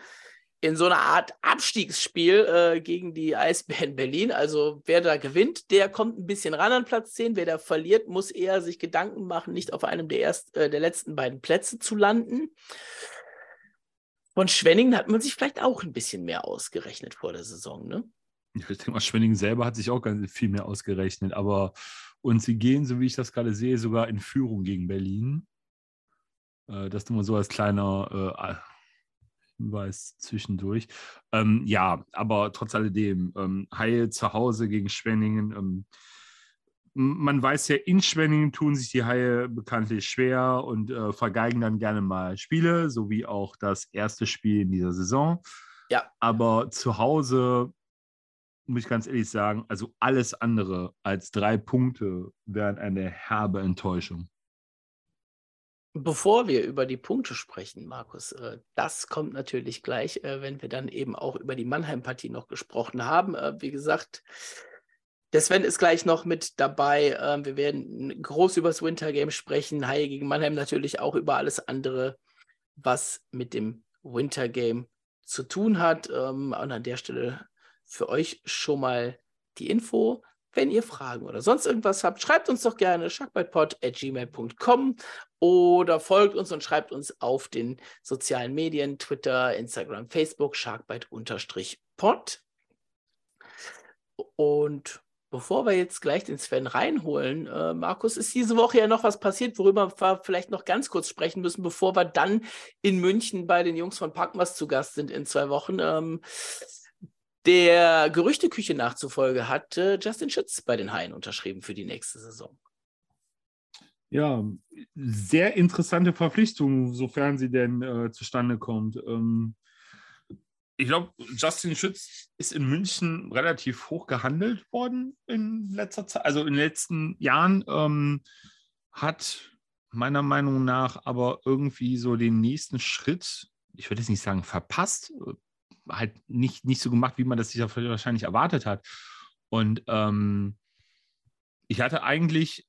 S1: in so einer Art Abstiegsspiel äh, gegen die Eisbären Berlin. Also wer da gewinnt, der kommt ein bisschen ran an Platz 10. Wer da verliert, muss eher sich Gedanken machen, nicht auf einem der, erst, äh, der letzten beiden Plätze zu landen. Von Schwenningen hat man sich vielleicht auch ein bisschen mehr ausgerechnet vor der Saison, ne?
S2: Ich denke mal, Schwenningen selber hat sich auch ganz viel mehr ausgerechnet, aber und sie gehen, so wie ich das gerade sehe, sogar in Führung gegen Berlin. Äh, das nur mal so als kleiner äh, Hinweis zwischendurch. Ähm, ja, aber trotz alledem, ähm, Heil zu Hause gegen Schwenningen. Ähm, man weiß ja, in Schwenningen tun sich die Haie bekanntlich schwer und äh, vergeigen dann gerne mal Spiele, so wie auch das erste Spiel in dieser Saison. Ja. Aber zu Hause muss ich ganz ehrlich sagen, also alles andere als drei Punkte wären eine herbe Enttäuschung.
S1: Bevor wir über die Punkte sprechen, Markus, äh, das kommt natürlich gleich, äh, wenn wir dann eben auch über die Mannheim-Partie noch gesprochen haben. Äh, wie gesagt, der Sven ist gleich noch mit dabei. Wir werden groß über das Wintergame sprechen. Haie gegen Mannheim natürlich auch über alles andere, was mit dem Wintergame zu tun hat. Ähm, und an der Stelle für euch schon mal die Info. Wenn ihr Fragen oder sonst irgendwas habt, schreibt uns doch gerne sharkbitepod.gmail.com oder folgt uns und schreibt uns auf den sozialen Medien, Twitter, Instagram, Facebook, sharkbite-pod. Und bevor wir jetzt gleich den Sven reinholen, äh, Markus, ist diese Woche ja noch was passiert, worüber wir vielleicht noch ganz kurz sprechen müssen, bevor wir dann in München bei den Jungs von Packmas zu Gast sind in zwei Wochen. Ähm, der Gerüchteküche nachzufolge hat äh, Justin Schütz bei den Haien unterschrieben für die nächste Saison.
S2: Ja, sehr interessante Verpflichtung, sofern sie denn äh, zustande kommt. Ähm, ich glaube, Justin Schütz ist in München relativ hoch gehandelt worden in letzter Zeit, also in den letzten Jahren. Ähm, hat meiner Meinung nach aber irgendwie so den nächsten Schritt, ich würde jetzt nicht sagen verpasst, halt nicht, nicht so gemacht, wie man das sich wahrscheinlich erwartet hat. Und ähm, ich hatte eigentlich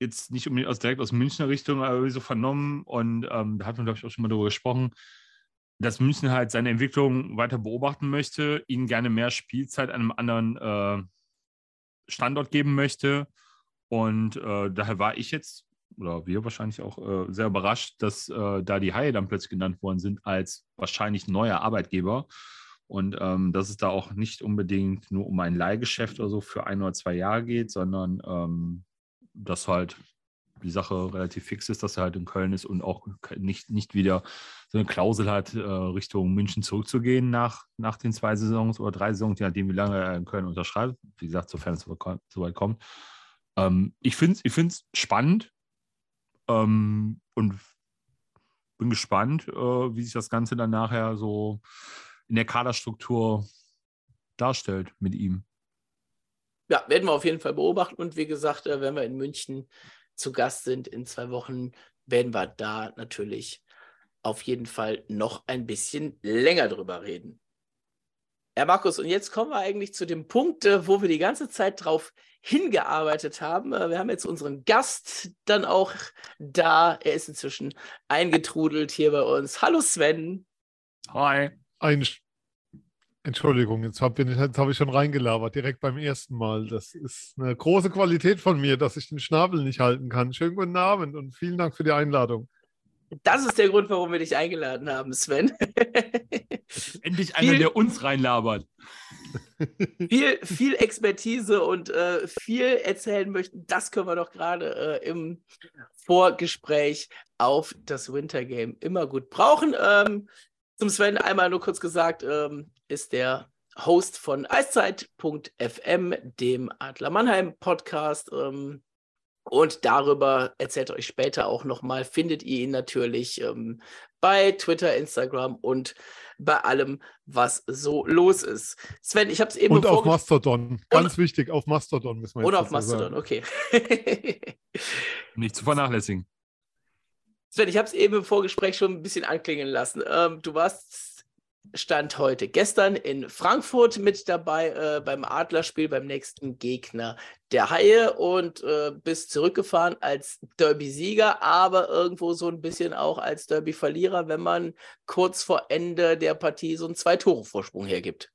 S2: jetzt nicht unbedingt aus, direkt aus Münchner Richtung aber so vernommen und ähm, da hat man, glaube ich, auch schon mal darüber gesprochen, dass München halt seine Entwicklung weiter beobachten möchte, ihnen gerne mehr Spielzeit an einem anderen äh, Standort geben möchte. Und äh, daher war ich jetzt oder wir wahrscheinlich auch äh, sehr überrascht, dass äh, da die Haie dann plötzlich genannt worden sind als wahrscheinlich neuer Arbeitgeber. Und ähm, dass es da auch nicht unbedingt nur um ein Leihgeschäft oder so für ein oder zwei Jahre geht, sondern ähm, dass halt die Sache relativ fix ist, dass er halt in Köln ist und auch nicht, nicht wieder so eine Klausel hat, äh, Richtung München zurückzugehen nach, nach den zwei Saisons oder drei Saisons, je nachdem, wie lange er in Köln unterschreibt. Wie gesagt, sofern es so weit kommt. Ähm, ich finde es ich spannend ähm, und bin gespannt, äh, wie sich das Ganze dann nachher so in der Kaderstruktur darstellt mit ihm.
S1: Ja, werden wir auf jeden Fall beobachten. Und wie gesagt, äh, wenn wir in München zu Gast sind in zwei Wochen, werden wir da natürlich auf jeden Fall noch ein bisschen länger drüber reden. Herr Markus, und jetzt kommen wir eigentlich zu dem Punkt, äh, wo wir die ganze Zeit drauf hingearbeitet haben. Äh, wir haben jetzt unseren Gast dann auch da. Er ist inzwischen eingetrudelt hier bei uns. Hallo Sven.
S3: Hi. Ein Entschuldigung, jetzt habe hab ich schon reingelabert, direkt beim ersten Mal. Das ist eine große Qualität von mir, dass ich den Schnabel nicht halten kann. Schönen guten Abend und vielen Dank für die Einladung.
S1: Das ist der Grund, warum wir dich eingeladen haben, Sven.
S2: Endlich einer, viel, der uns reinlabert.
S1: Viel, viel Expertise und äh, viel erzählen möchten, das können wir doch gerade äh, im Vorgespräch auf das Winter Game immer gut brauchen. Ähm, zum Sven einmal nur kurz gesagt, ähm, ist der Host von Eiszeit.fm, dem Adler Mannheim Podcast. Ähm, und darüber erzählt euch später auch nochmal, findet ihr ihn natürlich ähm, bei Twitter, Instagram und bei allem, was so los ist. Sven, ich habe es eben.
S3: Und auf Mastodon. Ganz und, wichtig, auf Mastodon müssen wir
S1: jetzt Und auf Mastodon, sagen. okay.
S2: Nicht zu vernachlässigen.
S1: Sven, ich habe es eben im Vorgespräch schon ein bisschen anklingen lassen. Ähm, du warst Stand heute gestern in Frankfurt mit dabei äh, beim Adlerspiel beim nächsten Gegner der Haie und äh, bist zurückgefahren als Derby-Sieger, aber irgendwo so ein bisschen auch als Derby-Verlierer, wenn man kurz vor Ende der Partie so einen Zwei-Tore-Vorsprung hergibt.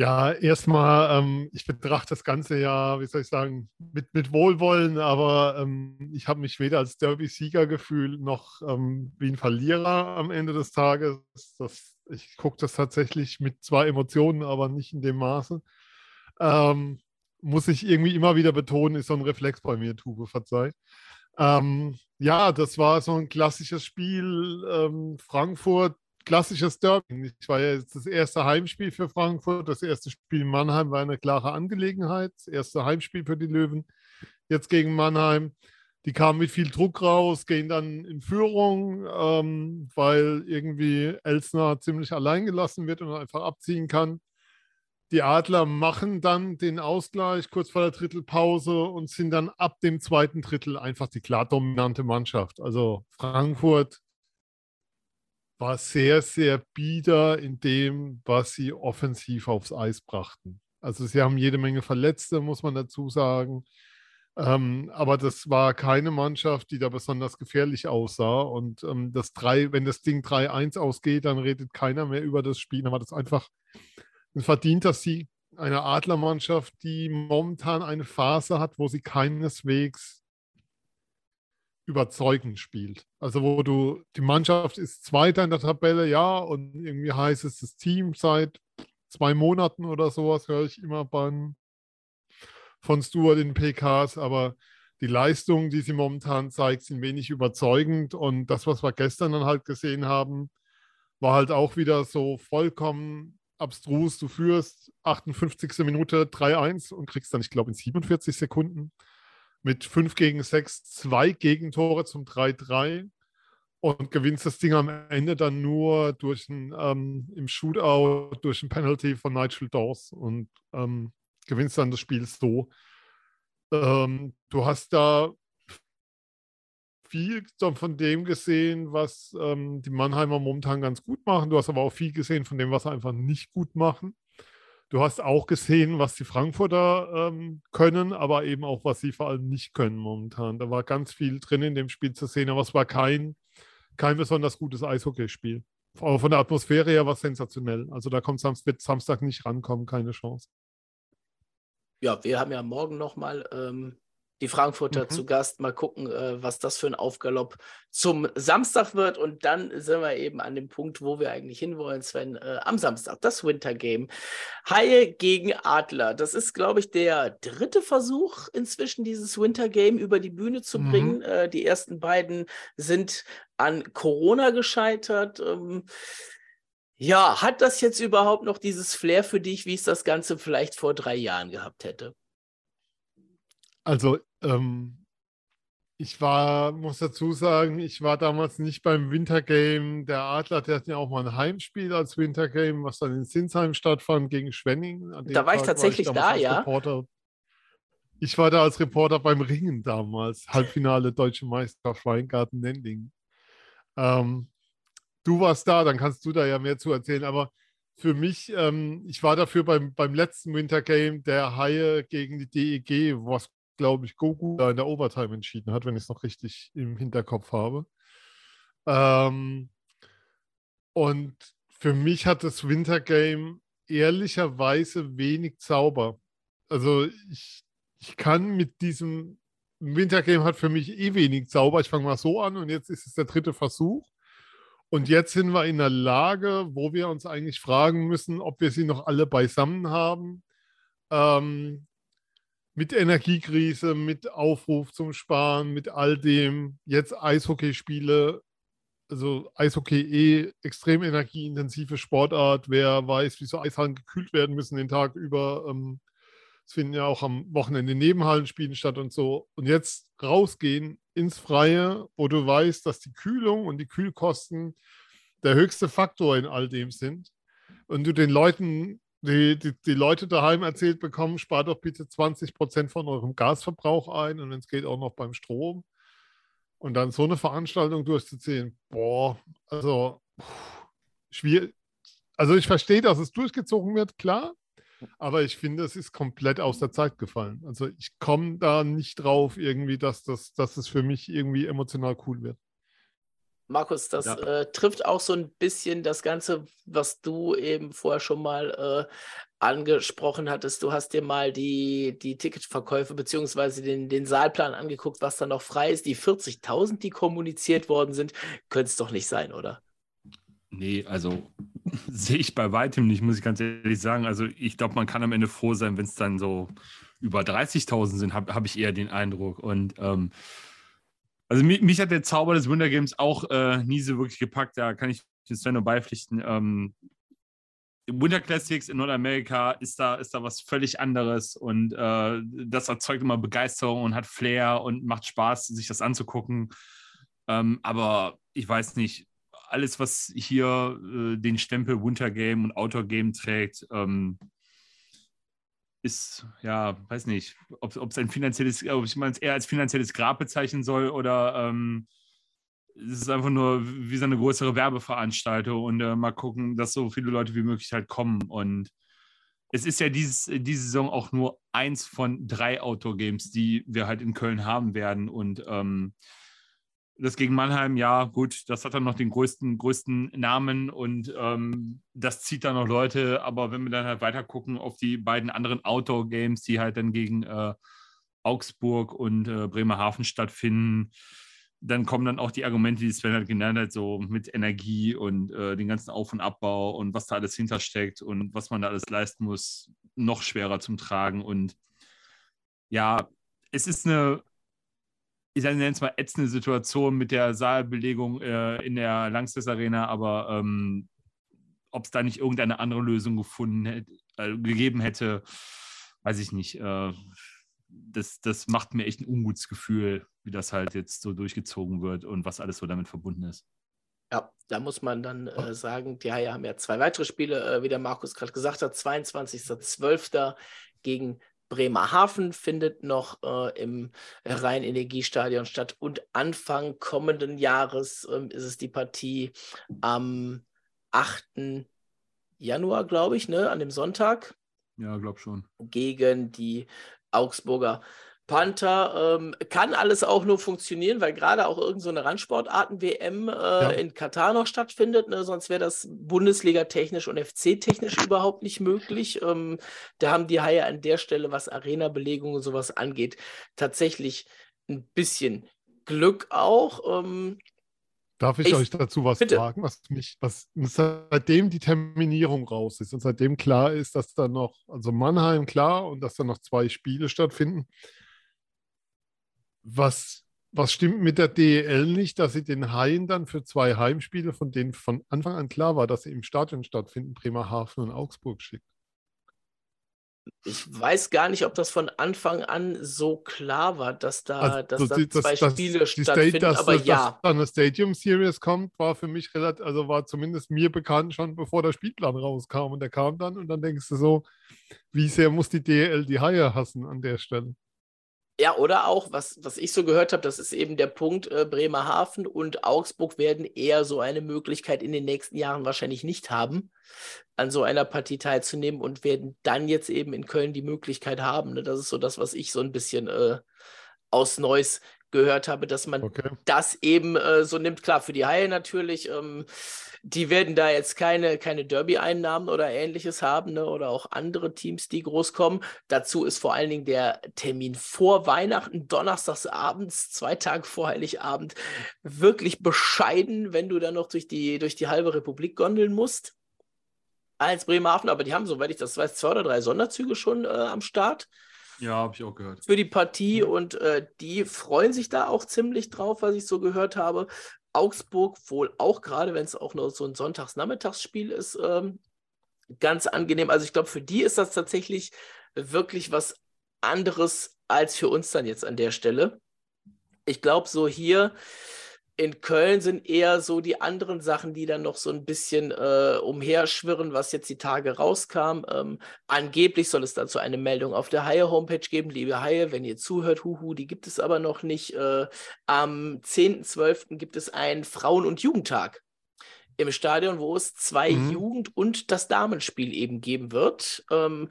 S3: Ja, erstmal, ähm, ich betrachte das Ganze ja, wie soll ich sagen, mit, mit Wohlwollen, aber ähm, ich habe mich weder als Derby-Sieger gefühlt noch ähm, wie ein Verlierer am Ende des Tages. Das, ich gucke das tatsächlich mit zwei Emotionen, aber nicht in dem Maße. Ähm, muss ich irgendwie immer wieder betonen, ist so ein Reflex bei mir, Tube, verzeih. Ähm, ja, das war so ein klassisches Spiel. Ähm, Frankfurt klassisches Derby. Ich war ja jetzt das erste Heimspiel für Frankfurt. Das erste Spiel in Mannheim war eine klare Angelegenheit. Das erste Heimspiel für die Löwen. Jetzt gegen Mannheim. Die kamen mit viel Druck raus, gehen dann in Führung, ähm, weil irgendwie Elsner ziemlich allein gelassen wird und einfach abziehen kann. Die Adler machen dann den Ausgleich kurz vor der Drittelpause und sind dann ab dem zweiten Drittel einfach die klar dominante Mannschaft. Also Frankfurt war sehr, sehr bieder in dem, was sie offensiv aufs Eis brachten. Also sie haben jede Menge Verletzte, muss man dazu sagen. Ähm, aber das war keine Mannschaft, die da besonders gefährlich aussah. Und ähm, das 3, wenn das Ding 3-1 ausgeht, dann redet keiner mehr über das Spiel. Aber das ist einfach ein verdienter Sieg einer Adlermannschaft, die momentan eine Phase hat, wo sie keineswegs überzeugend spielt. Also wo du, die Mannschaft ist Zweiter in der Tabelle, ja, und irgendwie heißt es, das Team seit zwei Monaten oder sowas, höre ich immer beim, von Stuart in PKs, aber die Leistungen, die sie momentan zeigt, sind wenig überzeugend und das, was wir gestern dann halt gesehen haben, war halt auch wieder so vollkommen abstrus. Du führst 58. Minute 3-1 und kriegst dann, ich glaube, in 47 Sekunden mit 5 gegen 6 zwei Gegentore zum 3-3 und gewinnst das Ding am Ende dann nur durch ein, ähm, im Shootout, durch ein Penalty von Nigel Dawes und ähm, gewinnst dann das Spiel so. Ähm, du hast da viel von dem gesehen, was ähm, die Mannheimer momentan ganz gut machen. Du hast aber auch viel gesehen von dem, was sie einfach nicht gut machen. Du hast auch gesehen, was die Frankfurter ähm, können, aber eben auch, was sie vor allem nicht können momentan. Da war ganz viel drin in dem Spiel zu sehen, aber es war kein, kein besonders gutes Eishockeyspiel. Aber von der Atmosphäre her war es sensationell. Also da kommt Samstag, Samstag nicht rankommen, keine Chance.
S1: Ja, wir haben ja morgen nochmal ähm, die Frankfurter mhm. zu Gast. Mal gucken, äh, was das für ein Aufgalopp zum Samstag wird. Und dann sind wir eben an dem Punkt, wo wir eigentlich hinwollen, Sven, äh, am Samstag, das Winter Game. Haie gegen Adler. Das ist, glaube ich, der dritte Versuch inzwischen, dieses Winter Game über die Bühne zu mhm. bringen. Äh, die ersten beiden sind an Corona gescheitert. Ähm, ja, hat das jetzt überhaupt noch dieses Flair für dich, wie es das Ganze vielleicht vor drei Jahren gehabt hätte?
S3: Also, ähm, ich war, muss dazu sagen, ich war damals nicht beim Wintergame der Adler. Der hatten ja auch mal ein Heimspiel als Wintergame, was dann in Sinsheim stattfand gegen Schwenning.
S1: Da war ich tatsächlich war ich da, ja.
S3: Reporter. Ich war da als Reporter beim Ringen damals, Halbfinale Deutsche Meisterschaft Weingarten Nending. Ähm, du warst da, dann kannst du da ja mehr zu erzählen. Aber für mich, ähm, ich war dafür beim, beim letzten Wintergame der Haie gegen die DEG, was glaube ich, Goku da in der Overtime entschieden hat, wenn ich es noch richtig im Hinterkopf habe. Ähm, und für mich hat das Wintergame ehrlicherweise wenig Zauber. Also ich, ich kann mit diesem Wintergame hat für mich eh wenig Zauber. Ich fange mal so an und jetzt ist es der dritte Versuch. Und jetzt sind wir in einer Lage, wo wir uns eigentlich fragen müssen, ob wir sie noch alle beisammen haben. Ähm, mit Energiekrise, mit Aufruf zum Sparen, mit all dem. Jetzt Eishockeyspiele, also Eishockey eh extrem energieintensive Sportart. Wer weiß, wie so Eishallen gekühlt werden müssen den Tag über. Ähm, es finden ja auch am Wochenende Nebenhallenspielen statt und so. Und jetzt rausgehen ins Freie, wo du weißt, dass die Kühlung und die Kühlkosten der höchste Faktor in all dem sind. Und du den Leuten die, die, die, Leute daheim erzählt bekommen, spart doch bitte 20 Prozent von eurem Gasverbrauch ein und es geht auch noch beim Strom. Und dann so eine Veranstaltung durchzuziehen, boah, also schwierig. Also ich verstehe, dass es durchgezogen wird, klar, aber ich finde, es ist komplett aus der Zeit gefallen. Also ich komme da nicht drauf, irgendwie, dass das, dass es für mich irgendwie emotional cool wird.
S1: Markus, das ja. äh, trifft auch so ein bisschen das Ganze, was du eben vorher schon mal äh, angesprochen hattest. Du hast dir mal die, die Ticketverkäufe bzw. Den, den Saalplan angeguckt, was da noch frei ist. Die 40.000, die kommuniziert worden sind, könnte es doch nicht sein, oder?
S2: Nee, also sehe ich bei weitem nicht, muss ich ganz ehrlich sagen. Also ich glaube, man kann am Ende froh sein, wenn es dann so über 30.000 sind, habe hab ich eher den Eindruck. Und ähm, also mich, mich, hat der Zauber des Winter Games auch äh, nie so wirklich gepackt. Da kann ich den Sven nur beipflichten. Ähm, Winter Classics in Nordamerika ist da, ist da was völlig anderes und äh, das erzeugt immer Begeisterung und hat Flair und macht Spaß, sich das anzugucken. Ähm, aber ich weiß nicht, alles, was hier äh, den Stempel Winter Game und Outdoor Game trägt, ähm, ist, ja, weiß nicht, ob es ein finanzielles, ob ich es eher als finanzielles Grab bezeichnen soll oder ähm, es ist einfach nur wie so eine größere Werbeveranstaltung und äh, mal gucken, dass so viele Leute wie möglich halt kommen. Und es ist ja dieses, diese Saison auch nur eins von drei Outdoor-Games, die wir halt in Köln haben werden. Und ähm, das gegen Mannheim, ja, gut, das hat dann noch den größten, größten Namen und ähm, das zieht dann noch Leute. Aber wenn wir dann halt weiter gucken auf die beiden anderen Outdoor-Games, die halt dann gegen äh, Augsburg und äh, Bremerhaven stattfinden, dann kommen dann auch die Argumente, die Sven halt genannt hat, so mit Energie und äh, den ganzen Auf- und Abbau und was da alles hintersteckt und was man da alles leisten muss, noch schwerer zum Tragen. Und ja, es ist eine ich nenne es mal ätzende Situation mit der Saalbelegung äh, in der Langstes Arena, aber ähm, ob es da nicht irgendeine andere Lösung gefunden hätte, äh, gegeben hätte, weiß ich nicht. Äh, das, das macht mir echt ein Unmutsgefühl, wie das halt jetzt so durchgezogen wird und was alles so damit verbunden ist.
S1: Ja, da muss man dann äh, sagen, die Haie haben ja zwei weitere Spiele, äh, wie der Markus gerade gesagt hat. 22.12. gegen Bremerhaven findet noch äh, im Rhein-Energiestadion statt und Anfang kommenden Jahres äh, ist es die Partie am 8. Januar, glaube ich, ne, an dem Sonntag.
S2: Ja, glaube schon.
S1: Gegen die Augsburger Panther ähm, kann alles auch nur funktionieren, weil gerade auch irgendeine so Randsportarten-WM äh, ja. in Katar noch stattfindet. Ne? Sonst wäre das Bundesliga-technisch und FC-technisch überhaupt nicht möglich. Ähm, da haben die Haie an der Stelle, was Arena-Belegung und sowas angeht, tatsächlich ein bisschen Glück auch. Ähm,
S3: Darf ich, ich, euch dazu was bitte. fragen, was mich, was seitdem die Terminierung raus ist und seitdem klar ist, dass da noch, also Mannheim klar und dass da noch zwei Spiele stattfinden, was, was stimmt mit der DEL nicht, dass sie den Haien dann für zwei Heimspiele, von denen von Anfang an klar war, dass sie im Stadion stattfinden, Bremerhaven und Augsburg schickt?
S1: ich weiß gar nicht, ob das von Anfang an so klar war, dass da,
S3: Also
S1: dass da zwei
S3: das-
S1: Spiele
S3: State-
S1: stattfinden,
S3: dass,
S1: aber
S3: dass,
S1: ja.
S3: dass dann eine Stadium Series kommt, war für mich relativ, also war zumindest mir bekannt schon, bevor der Spielplan rauskam. Und der kam dann und dann denkst du so, wie sehr muss die DL die Haie hassen an der Stelle?
S1: Ja, oder auch, was, was ich so gehört habe, das ist eben der Punkt, äh, Bremerhaven und Augsburg werden eher so eine Möglichkeit in den nächsten Jahren wahrscheinlich nicht haben, an so einer Partie teilzunehmen und werden dann jetzt eben in Köln die Möglichkeit haben. Ne? Das ist so das, was ich so ein bisschen äh, aus Neuss gehört habe, dass man
S3: Okay.
S1: das eben äh, so nimmt. Klar, für die Haie natürlich. Ähm, die werden da jetzt keine, keine Derby-Einnahmen oder ähnliches haben, ne? oder auch andere Teams, die groß kommen. Dazu ist vor allen Dingen der Termin vor Weihnachten, donnerstags abends, zwei Tage vor Heiligabend, wirklich bescheiden, wenn du dann noch durch die, durch die halbe Republik gondeln musst. Als Bremerhaven, aber die haben, soweit ich das weiß, zwei oder drei Sonderzüge schon äh, am Start
S2: Ja, habe ich auch gehört.
S1: für die Partie und äh, die freuen sich da auch ziemlich drauf, was ich so gehört habe. Augsburg wohl auch, gerade wenn es auch nur so ein Sonntagsnachmittagsspiel ist, ähm, ganz angenehm. Also ich glaube, für die ist das tatsächlich wirklich was anderes als für uns dann jetzt an der Stelle. Ich glaube, so hier in Köln sind eher so die anderen Sachen, die dann noch so ein bisschen äh, umherschwirren, was jetzt die Tage rauskam. Ähm, angeblich soll es dazu eine Meldung auf der Haie-Homepage geben. Liebe Haie, wenn ihr zuhört, huhu, die gibt es aber noch nicht. Äh, am 10.12. gibt es einen Frauen- und Jugendtag im Stadion, wo es zwei
S3: Mhm.
S1: Jugend- und das Damenspiel eben geben wird. Ähm,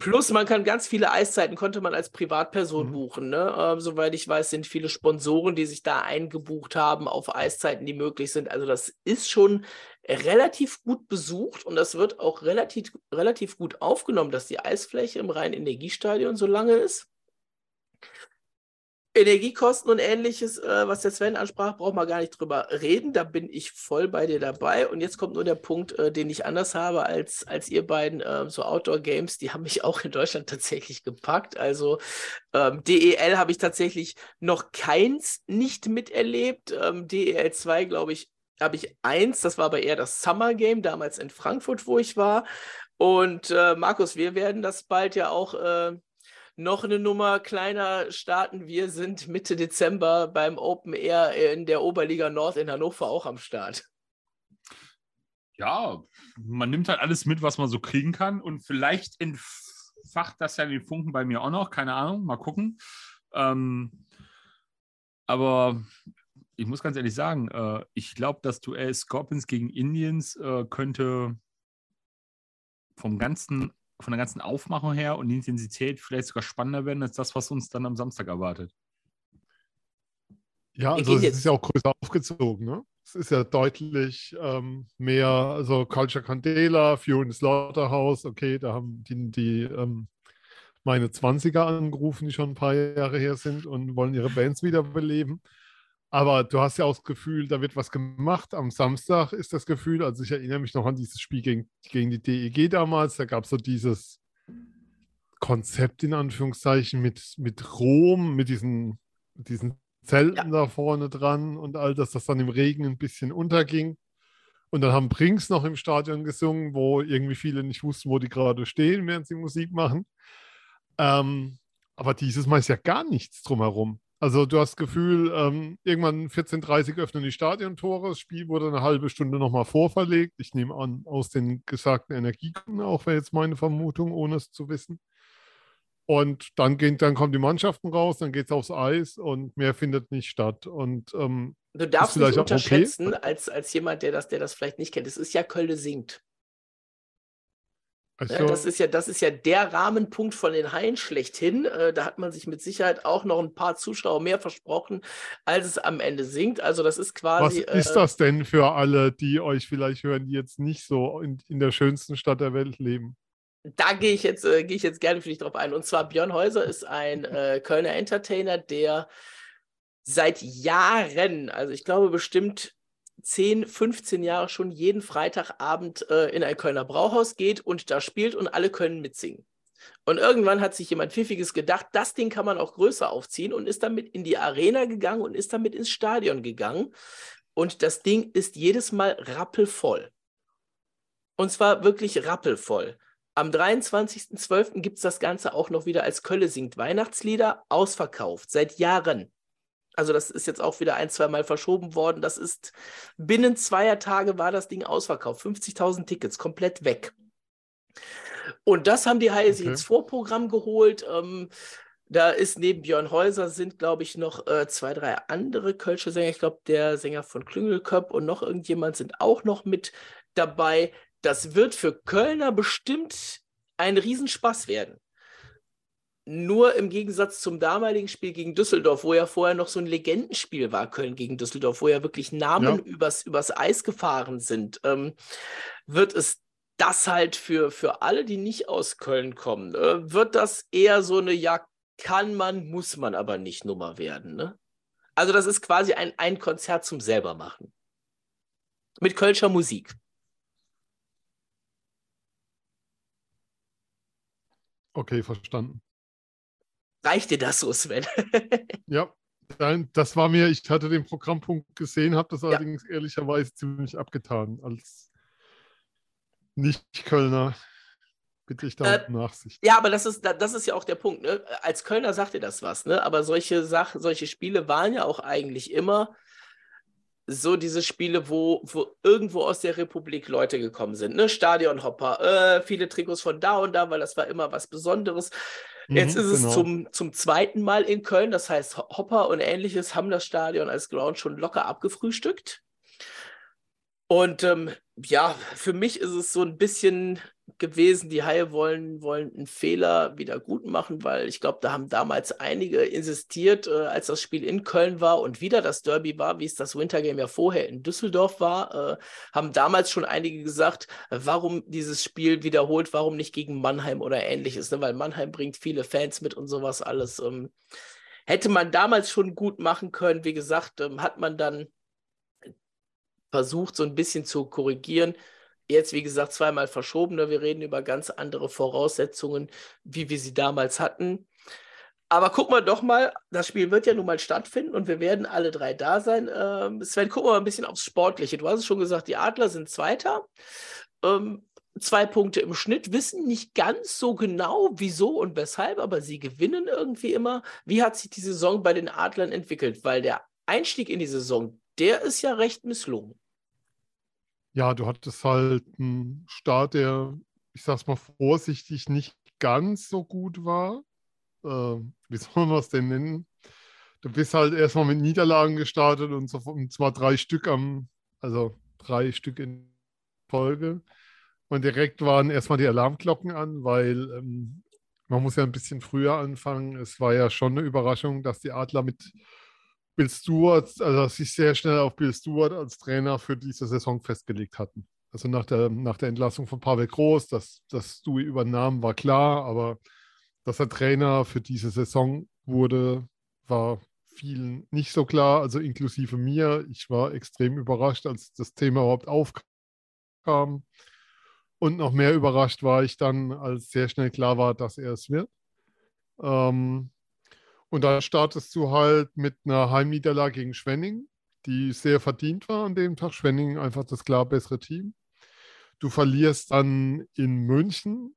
S1: Plus, man kann ganz viele Eiszeiten, konnte man als Privatperson
S3: Mhm.
S1: buchen. Ne? Ähm, soweit ich weiß, sind viele Sponsoren, die sich da eingebucht haben auf Eiszeiten, die möglich sind. Also das ist schon relativ gut besucht und das wird auch relativ, relativ gut aufgenommen, dass die Eisfläche im Rhein-Energiestadion so lange ist. Energiekosten und ähnliches, äh, was der Sven ansprach, braucht man gar nicht drüber reden. Da bin ich voll bei dir dabei. Und jetzt kommt nur der Punkt, äh, den ich anders habe als, als ihr beiden. Äh, so Outdoor-Games, die haben mich auch in Deutschland tatsächlich gepackt. Also ähm, DEL habe ich tatsächlich noch keins nicht miterlebt. Ähm, DEL 2, glaube ich, habe ich eins. Das war aber eher das Summer Game, damals in Frankfurt, wo ich war. Und äh, Markus, wir werden das bald ja auch. Noch eine Nummer kleiner starten. Wir sind Mitte Dezember beim Open Air in der Oberliga Nord in Hannover auch am Start.
S2: Ja, man nimmt halt alles mit, was man so kriegen kann und vielleicht entfacht das ja den Funken bei mir auch noch, keine Ahnung, mal gucken. Ähm, aber ich muss ganz ehrlich sagen, äh, ich glaube, das Duell Scorpions gegen Indians äh, könnte vom ganzen von der ganzen Aufmachung her und Intensität vielleicht sogar spannender werden als das, was uns dann am Samstag erwartet.
S3: Ja, also es ist ja auch größer aufgezogen, ne? Es ist ja deutlich ähm, mehr, also Culture Candela, Fury Slaughterhouse, okay, da haben die, die ähm, meine 20er angerufen, die schon ein paar Jahre her sind und wollen ihre Bands wiederbeleben. Aber du hast ja auch das Gefühl, da wird was gemacht. Am Samstag ist das Gefühl, also ich erinnere mich noch an dieses Spiel gegen, gegen die DEG damals, da gab es so dieses Konzept in Anführungszeichen mit, mit Rom, mit diesen, diesen Zelten da vorne dran und all das, das dann im Regen ein bisschen unterging. Und dann haben Brinks noch im Stadion gesungen, wo irgendwie viele nicht wussten, wo die gerade stehen, während sie Musik machen. Ähm, aber dieses Mal ist ja gar nichts drumherum. Also du hast das Gefühl, ähm, irgendwann 14.30 Uhr öffnen die Stadiontore, das Spiel wurde eine halbe Stunde nochmal vorverlegt. Ich nehme an, aus den gesagten Energiegründen auch, wäre jetzt meine Vermutung, ohne es zu wissen. Und dann, gehen, dann kommen die Mannschaften raus, dann geht es aufs Eis und mehr findet nicht statt. Und ähm,
S1: Du darfst nicht
S3: auch okay.
S1: unterschätzen, als, als jemand, der das, der das vielleicht nicht kennt. Es ist ja Köln singt.
S3: Also,
S1: Ja, das, ist ja, das ist ja der Rahmenpunkt von den Haien schlechthin. Äh, da hat man sich mit Sicherheit auch noch ein paar Zuschauer mehr versprochen, als es am Ende singt. Also das ist
S3: was
S1: quasi.
S3: ist
S1: äh,
S3: das denn für alle, die euch vielleicht hören, die jetzt nicht so in, in der schönsten Stadt der Welt leben?
S1: Da gehe ich jetzt, äh, gehe ich jetzt gerne für dich drauf ein. Und zwar Björn Häuser ist ein äh, Kölner Entertainer, der seit Jahren, also ich glaube bestimmt 10, 15 Jahre schon jeden Freitagabend äh, in ein Kölner Brauhaus geht und da spielt und alle können mitsingen. Und irgendwann hat sich jemand Pfiffiges gedacht, das Ding kann man auch größer aufziehen und ist damit in die Arena gegangen und ist damit ins Stadion gegangen. Und das Ding ist jedes Mal rappelvoll. Und zwar wirklich rappelvoll. Am 23.12. gibt es das Ganze auch noch wieder als Kölle singt Weihnachtslieder, ausverkauft, seit Jahren. Also das ist jetzt auch wieder ein, zwei Mal verschoben worden. Das ist binnen zweier Tage war das Ding ausverkauft. 50.000 Tickets, komplett weg. Und das haben die Haie sich ins Vorprogramm geholt. Ähm, da ist neben Björn Häuser sind, glaube ich, noch äh, zwei, drei andere Kölsche Sänger. Ich glaube, der Sänger von Klüngelköpp und noch irgendjemand sind auch noch mit dabei. Das wird für Kölner bestimmt ein Riesenspaß werden. Nur im Gegensatz zum damaligen Spiel gegen Düsseldorf, wo ja vorher noch so ein Legendenspiel war, Köln gegen Düsseldorf, wo ja wirklich Namen ja. Übers, übers Eis gefahren sind, ähm, wird es das halt für, für alle, die nicht aus Köln kommen, äh, wird das eher so eine, ja, kann man, muss man aber nicht Nummer werden. Ne? Also das ist quasi ein, ein Konzert zum selber machen. Mit Kölscher Musik.
S3: Okay, verstanden.
S1: Reicht dir das so, Sven?
S3: ja, das war mir, ich hatte den Programmpunkt gesehen, habe das allerdings ja. ehrlicherweise ziemlich abgetan als Nicht-Kölner. Bitte ich da äh, Nachsicht.
S1: Ja, aber das ist, das ist ja auch der Punkt. Ne? Als Kölner sagt ihr das was, ne? aber solche Sachen, solche Spiele waren ja auch eigentlich immer so diese Spiele, wo, wo irgendwo aus der Republik Leute gekommen sind. Ne? Stadionhopper, äh, viele Trikots von da und da, weil das war immer was Besonderes. Jetzt mhm, ist es genau. zum, zum zweiten Mal in Köln. Das heißt, Hopper und ähnliches haben das Stadion als Ground schon locker abgefrühstückt. Und ähm, ja, für mich ist es so ein bisschen gewesen, die Haie wollen, wollen einen Fehler wieder gut machen, weil ich glaube, da haben damals einige insistiert, äh, als das Spiel in Köln war und wieder das Derby war, wie es das Wintergame ja vorher in Düsseldorf war, äh, haben damals schon einige gesagt, warum dieses Spiel wiederholt, warum nicht gegen Mannheim oder ähnliches, ne? weil Mannheim bringt viele Fans mit und sowas alles. Ähm, hätte man damals schon gut machen können, wie gesagt, ähm, hat man dann versucht, so ein bisschen zu korrigieren. Jetzt, wie gesagt, zweimal verschoben. Ne? Wir reden über ganz andere Voraussetzungen, wie wir sie damals hatten. Aber gucken wir doch mal, das Spiel wird ja nun mal stattfinden und wir werden alle drei da sein. Ähm, Sven, wir mal ein bisschen aufs Sportliche. Du hast es schon gesagt, die Adler sind Zweiter. Ähm, zwei Punkte im Schnitt, wissen nicht ganz so genau, wieso und weshalb, aber sie gewinnen irgendwie immer. Wie hat sich die Saison bei den Adlern entwickelt? Weil der Einstieg in die Saison, der ist ja recht misslungen
S3: ja, du hattest halt einen Start, der, ich sag's mal vorsichtig, nicht ganz so gut war. Äh, wie soll man es denn nennen? Du bist halt erstmal mit Niederlagen gestartet und, so, und zwar drei Stück am, also drei Stück in Folge. Und direkt waren erstmal die Alarmglocken an, weil ähm, man muss ja ein bisschen früher anfangen. Es war ja schon eine Überraschung, dass die Adler mit Bill Stewart, also sich sehr schnell auf Bill Stewart als Trainer für diese Saison festgelegt hatten. Also nach der, nach der Entlassung von Pavel Groß, dass, dass Stewie übernahm, war klar, aber dass er Trainer für diese Saison wurde, war vielen nicht so klar, also inklusive mir. Ich war extrem überrascht, als das Thema überhaupt aufkam. Und noch mehr überrascht war ich dann, als sehr schnell klar war, dass er es wird. Ähm, und da startest du halt mit einer Heimniederlage gegen Schwenning, die sehr verdient war an dem Tag. Schwenning einfach das klar bessere Team. Du verlierst dann in München,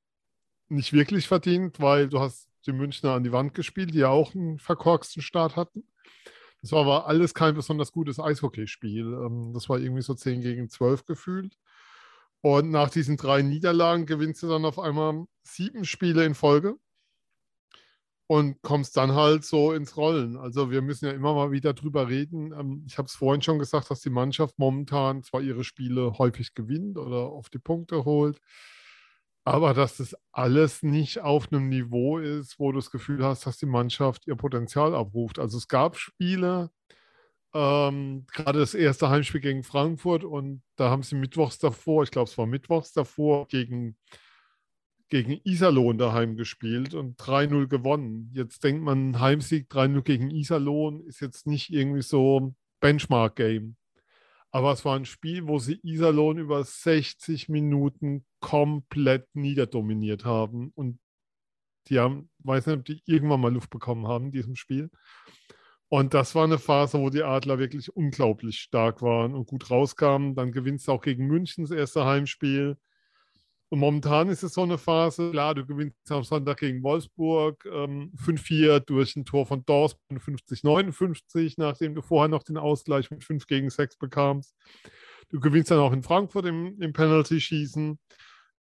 S3: nicht wirklich verdient, weil du hast die Münchner an die Wand gespielt, die ja auch einen verkorksten Start hatten. Das war aber alles kein besonders gutes Eishockeyspiel. Ähm, das war irgendwie so 10 gegen 12 gefühlt. Und nach diesen drei Niederlagen gewinnst du dann auf einmal sieben Spiele in Folge und kommst dann halt so ins Rollen. Also wir müssen ja immer mal wieder drüber reden. Ähm, ich habe es vorhin schon gesagt, dass die Mannschaft momentan zwar ihre Spiele häufig gewinnt oder auf die Punkte holt, aber dass das alles nicht auf einem Niveau ist, wo du das Gefühl hast, dass die Mannschaft ihr Potenzial abruft. Also es gab Spiele, ähm, gerade das erste Heimspiel gegen Frankfurt und da haben sie mittwochs davor, ich glaube es war mittwochs davor, gegen gegen Iserlohn daheim gespielt und 3-0 gewonnen. Jetzt denkt man, Heimsieg 3-0 gegen Iserlohn ist jetzt nicht irgendwie so Benchmark-Game. Aber es war ein Spiel, wo sie Iserlohn über 60 Minuten komplett niederdominiert haben. Und die haben, weiß nicht, ob die irgendwann mal Luft bekommen haben in diesem Spiel. Und das war eine Phase, wo die Adler wirklich unglaublich stark waren und gut rauskamen. Dann gewinnst du auch gegen München das erste Heimspiel Und momentan ist es so eine Phase, klar, du gewinnst am Sonntag gegen Wolfsburg ähm, 5-4 durch ein Tor von Dors 50-59, nachdem du vorher noch den Ausgleich mit 5 gegen 6 bekamst. Du gewinnst dann auch in Frankfurt im, im Penalty-Schießen.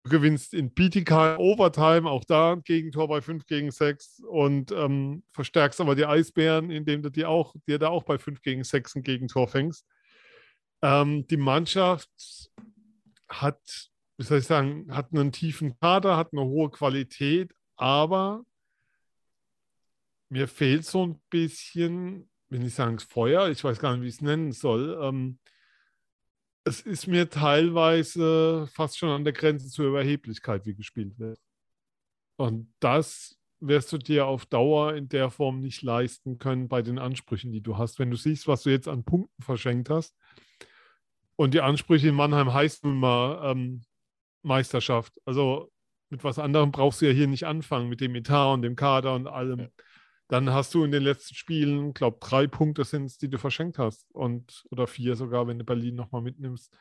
S3: Du gewinnst in Bietigheim Overtime, auch da ein Gegentor bei 5 gegen 6 und ähm, verstärkst aber die Eisbären, indem du dir, auch, dir da auch bei 5 gegen 6 ein Gegentor fängst. Ähm, die Mannschaft hat wie soll ich sagen, hat einen tiefen Kader, hat eine hohe Qualität, aber mir fehlt so ein bisschen, wenn ich sagen Feuer, ich weiß gar nicht, wie ich es nennen soll. Ähm, es ist mir teilweise fast schon an der Grenze zur Überheblichkeit, wie gespielt wird. Und das wirst du dir auf Dauer in der Form nicht leisten können bei den Ansprüchen, die du hast. Wenn du siehst, was du jetzt an Punkten verschenkt hast, und die Ansprüche in Mannheim heißt nun mal, ähm, Meisterschaft. Also mit was anderem brauchst du ja hier nicht anfangen, mit dem Etat und dem Kader und allem. Ja. Dann hast du in den letzten Spielen, glaube drei Punkte sind es, die du verschenkt hast. Und, oder vier sogar, wenn du Berlin nochmal mitnimmst.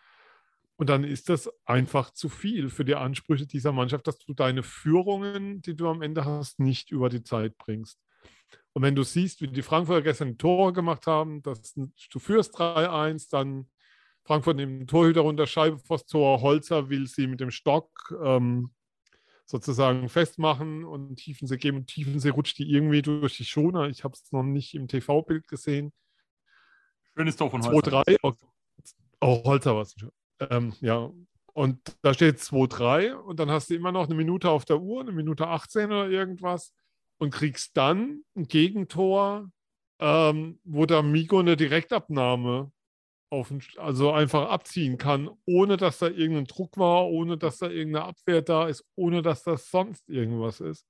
S3: Und dann ist das einfach zu viel für die Ansprüche dieser Mannschaft, dass du deine Führungen, die du am Ende hast, nicht über die Zeit bringst. Und wenn du siehst, wie die Frankfurter gestern Tore gemacht haben, dass du führst 3-1, dann Frankfurt nimmt den Torhüter runter, Scheibe vors Tor. Holzer will sie mit dem Stock ähm, sozusagen festmachen und Tiefensee geben. Und Tiefensee rutscht die irgendwie durch die Schoner. Ich habe es noch nicht im TV-Bild gesehen.
S2: Schönes Tor von Holzer.
S3: 2-3. Oh, oh, Holzer war es. Ähm, ja. Und da steht 2-3 und dann hast du immer noch eine Minute auf der Uhr, eine Minute 18 oder irgendwas und kriegst dann ein Gegentor, ähm, wo der Migo eine Direktabnahme auf, also einfach abziehen kann, ohne dass da irgendein Druck war, ohne dass da irgendeine Abwehr da ist, ohne dass das sonst irgendwas ist.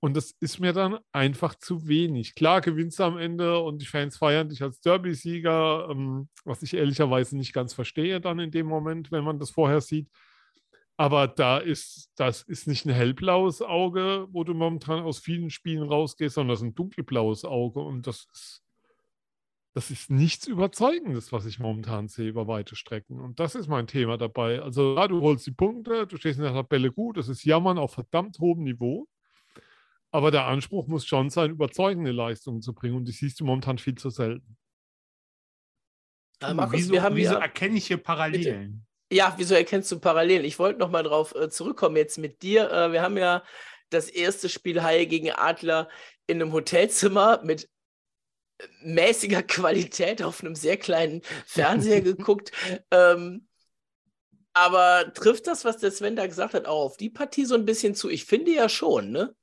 S3: Und das ist mir dann einfach zu wenig. Klar gewinnst du am Ende und die Fans feiern dich als Derby-Sieger, ähm, was ich ehrlicherweise nicht ganz verstehe dann in dem Moment, wenn man das vorher sieht. Aber da ist, das ist nicht ein hellblaues Auge, wo du momentan aus vielen Spielen rausgehst, sondern das ist ein dunkelblaues Auge. Und das ist, das ist nichts Überzeugendes, was ich momentan sehe über weite Strecken. Und das ist mein Thema dabei. Also, ja, du holst die Punkte, du stehst in der Tabelle gut, das ist Jammern auf verdammt hohem Niveau. Aber der Anspruch muss schon sein, überzeugende Leistungen zu bringen. Und die siehst du momentan viel zu selten.
S2: Äh, Markus, wieso, wieso erkenne ich hier Parallelen?
S1: Bitte. Ja, wieso erkennst du Parallelen? Ich wollte nochmal drauf äh, zurückkommen jetzt mit dir. Äh, wir haben ja das erste Spiel Haie gegen Adler in einem Hotelzimmer mit mäßiger Qualität auf einem sehr kleinen Fernseher geguckt. Ähm, aber trifft das, was der Sven da gesagt hat, auch auf die Partie so ein bisschen zu? Ich finde ja schon, ne?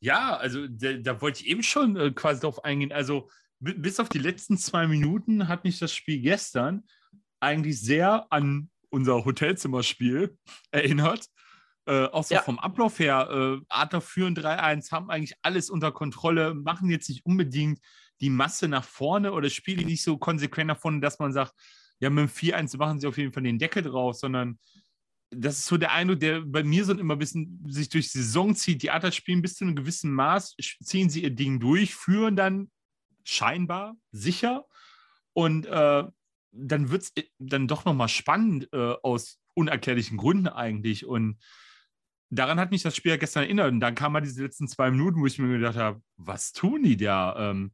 S2: Ja, also da, da wollte ich eben schon äh, quasi drauf eingehen. Also bis auf die letzten zwei Minuten hat mich das Spiel gestern eigentlich sehr an unser Hotelzimmerspiel erinnert. Äh, auch so ja. vom Ablauf her, äh, Adler führen 3-1, haben eigentlich alles unter Kontrolle, machen jetzt nicht unbedingt die Masse nach vorne oder spiele nicht so konsequent vorne, dass man sagt, ja, mit dem 4-1 machen sie auf jeden Fall den Deckel drauf, sondern das ist so der Eindruck, der bei mir so immer ein bisschen sich durch die Saison zieht. Die Adler spielen bis zu einem gewissen Maß, ziehen sie ihr Ding durch, führen dann scheinbar sicher und äh, dann wird es äh, dann doch nochmal spannend äh, aus unerklärlichen Gründen eigentlich. Und daran hat mich das Spiel ja gestern erinnert. Und dann kamen mal diese letzten zwei Minuten, wo ich mir gedacht habe, was tun die da? Ähm,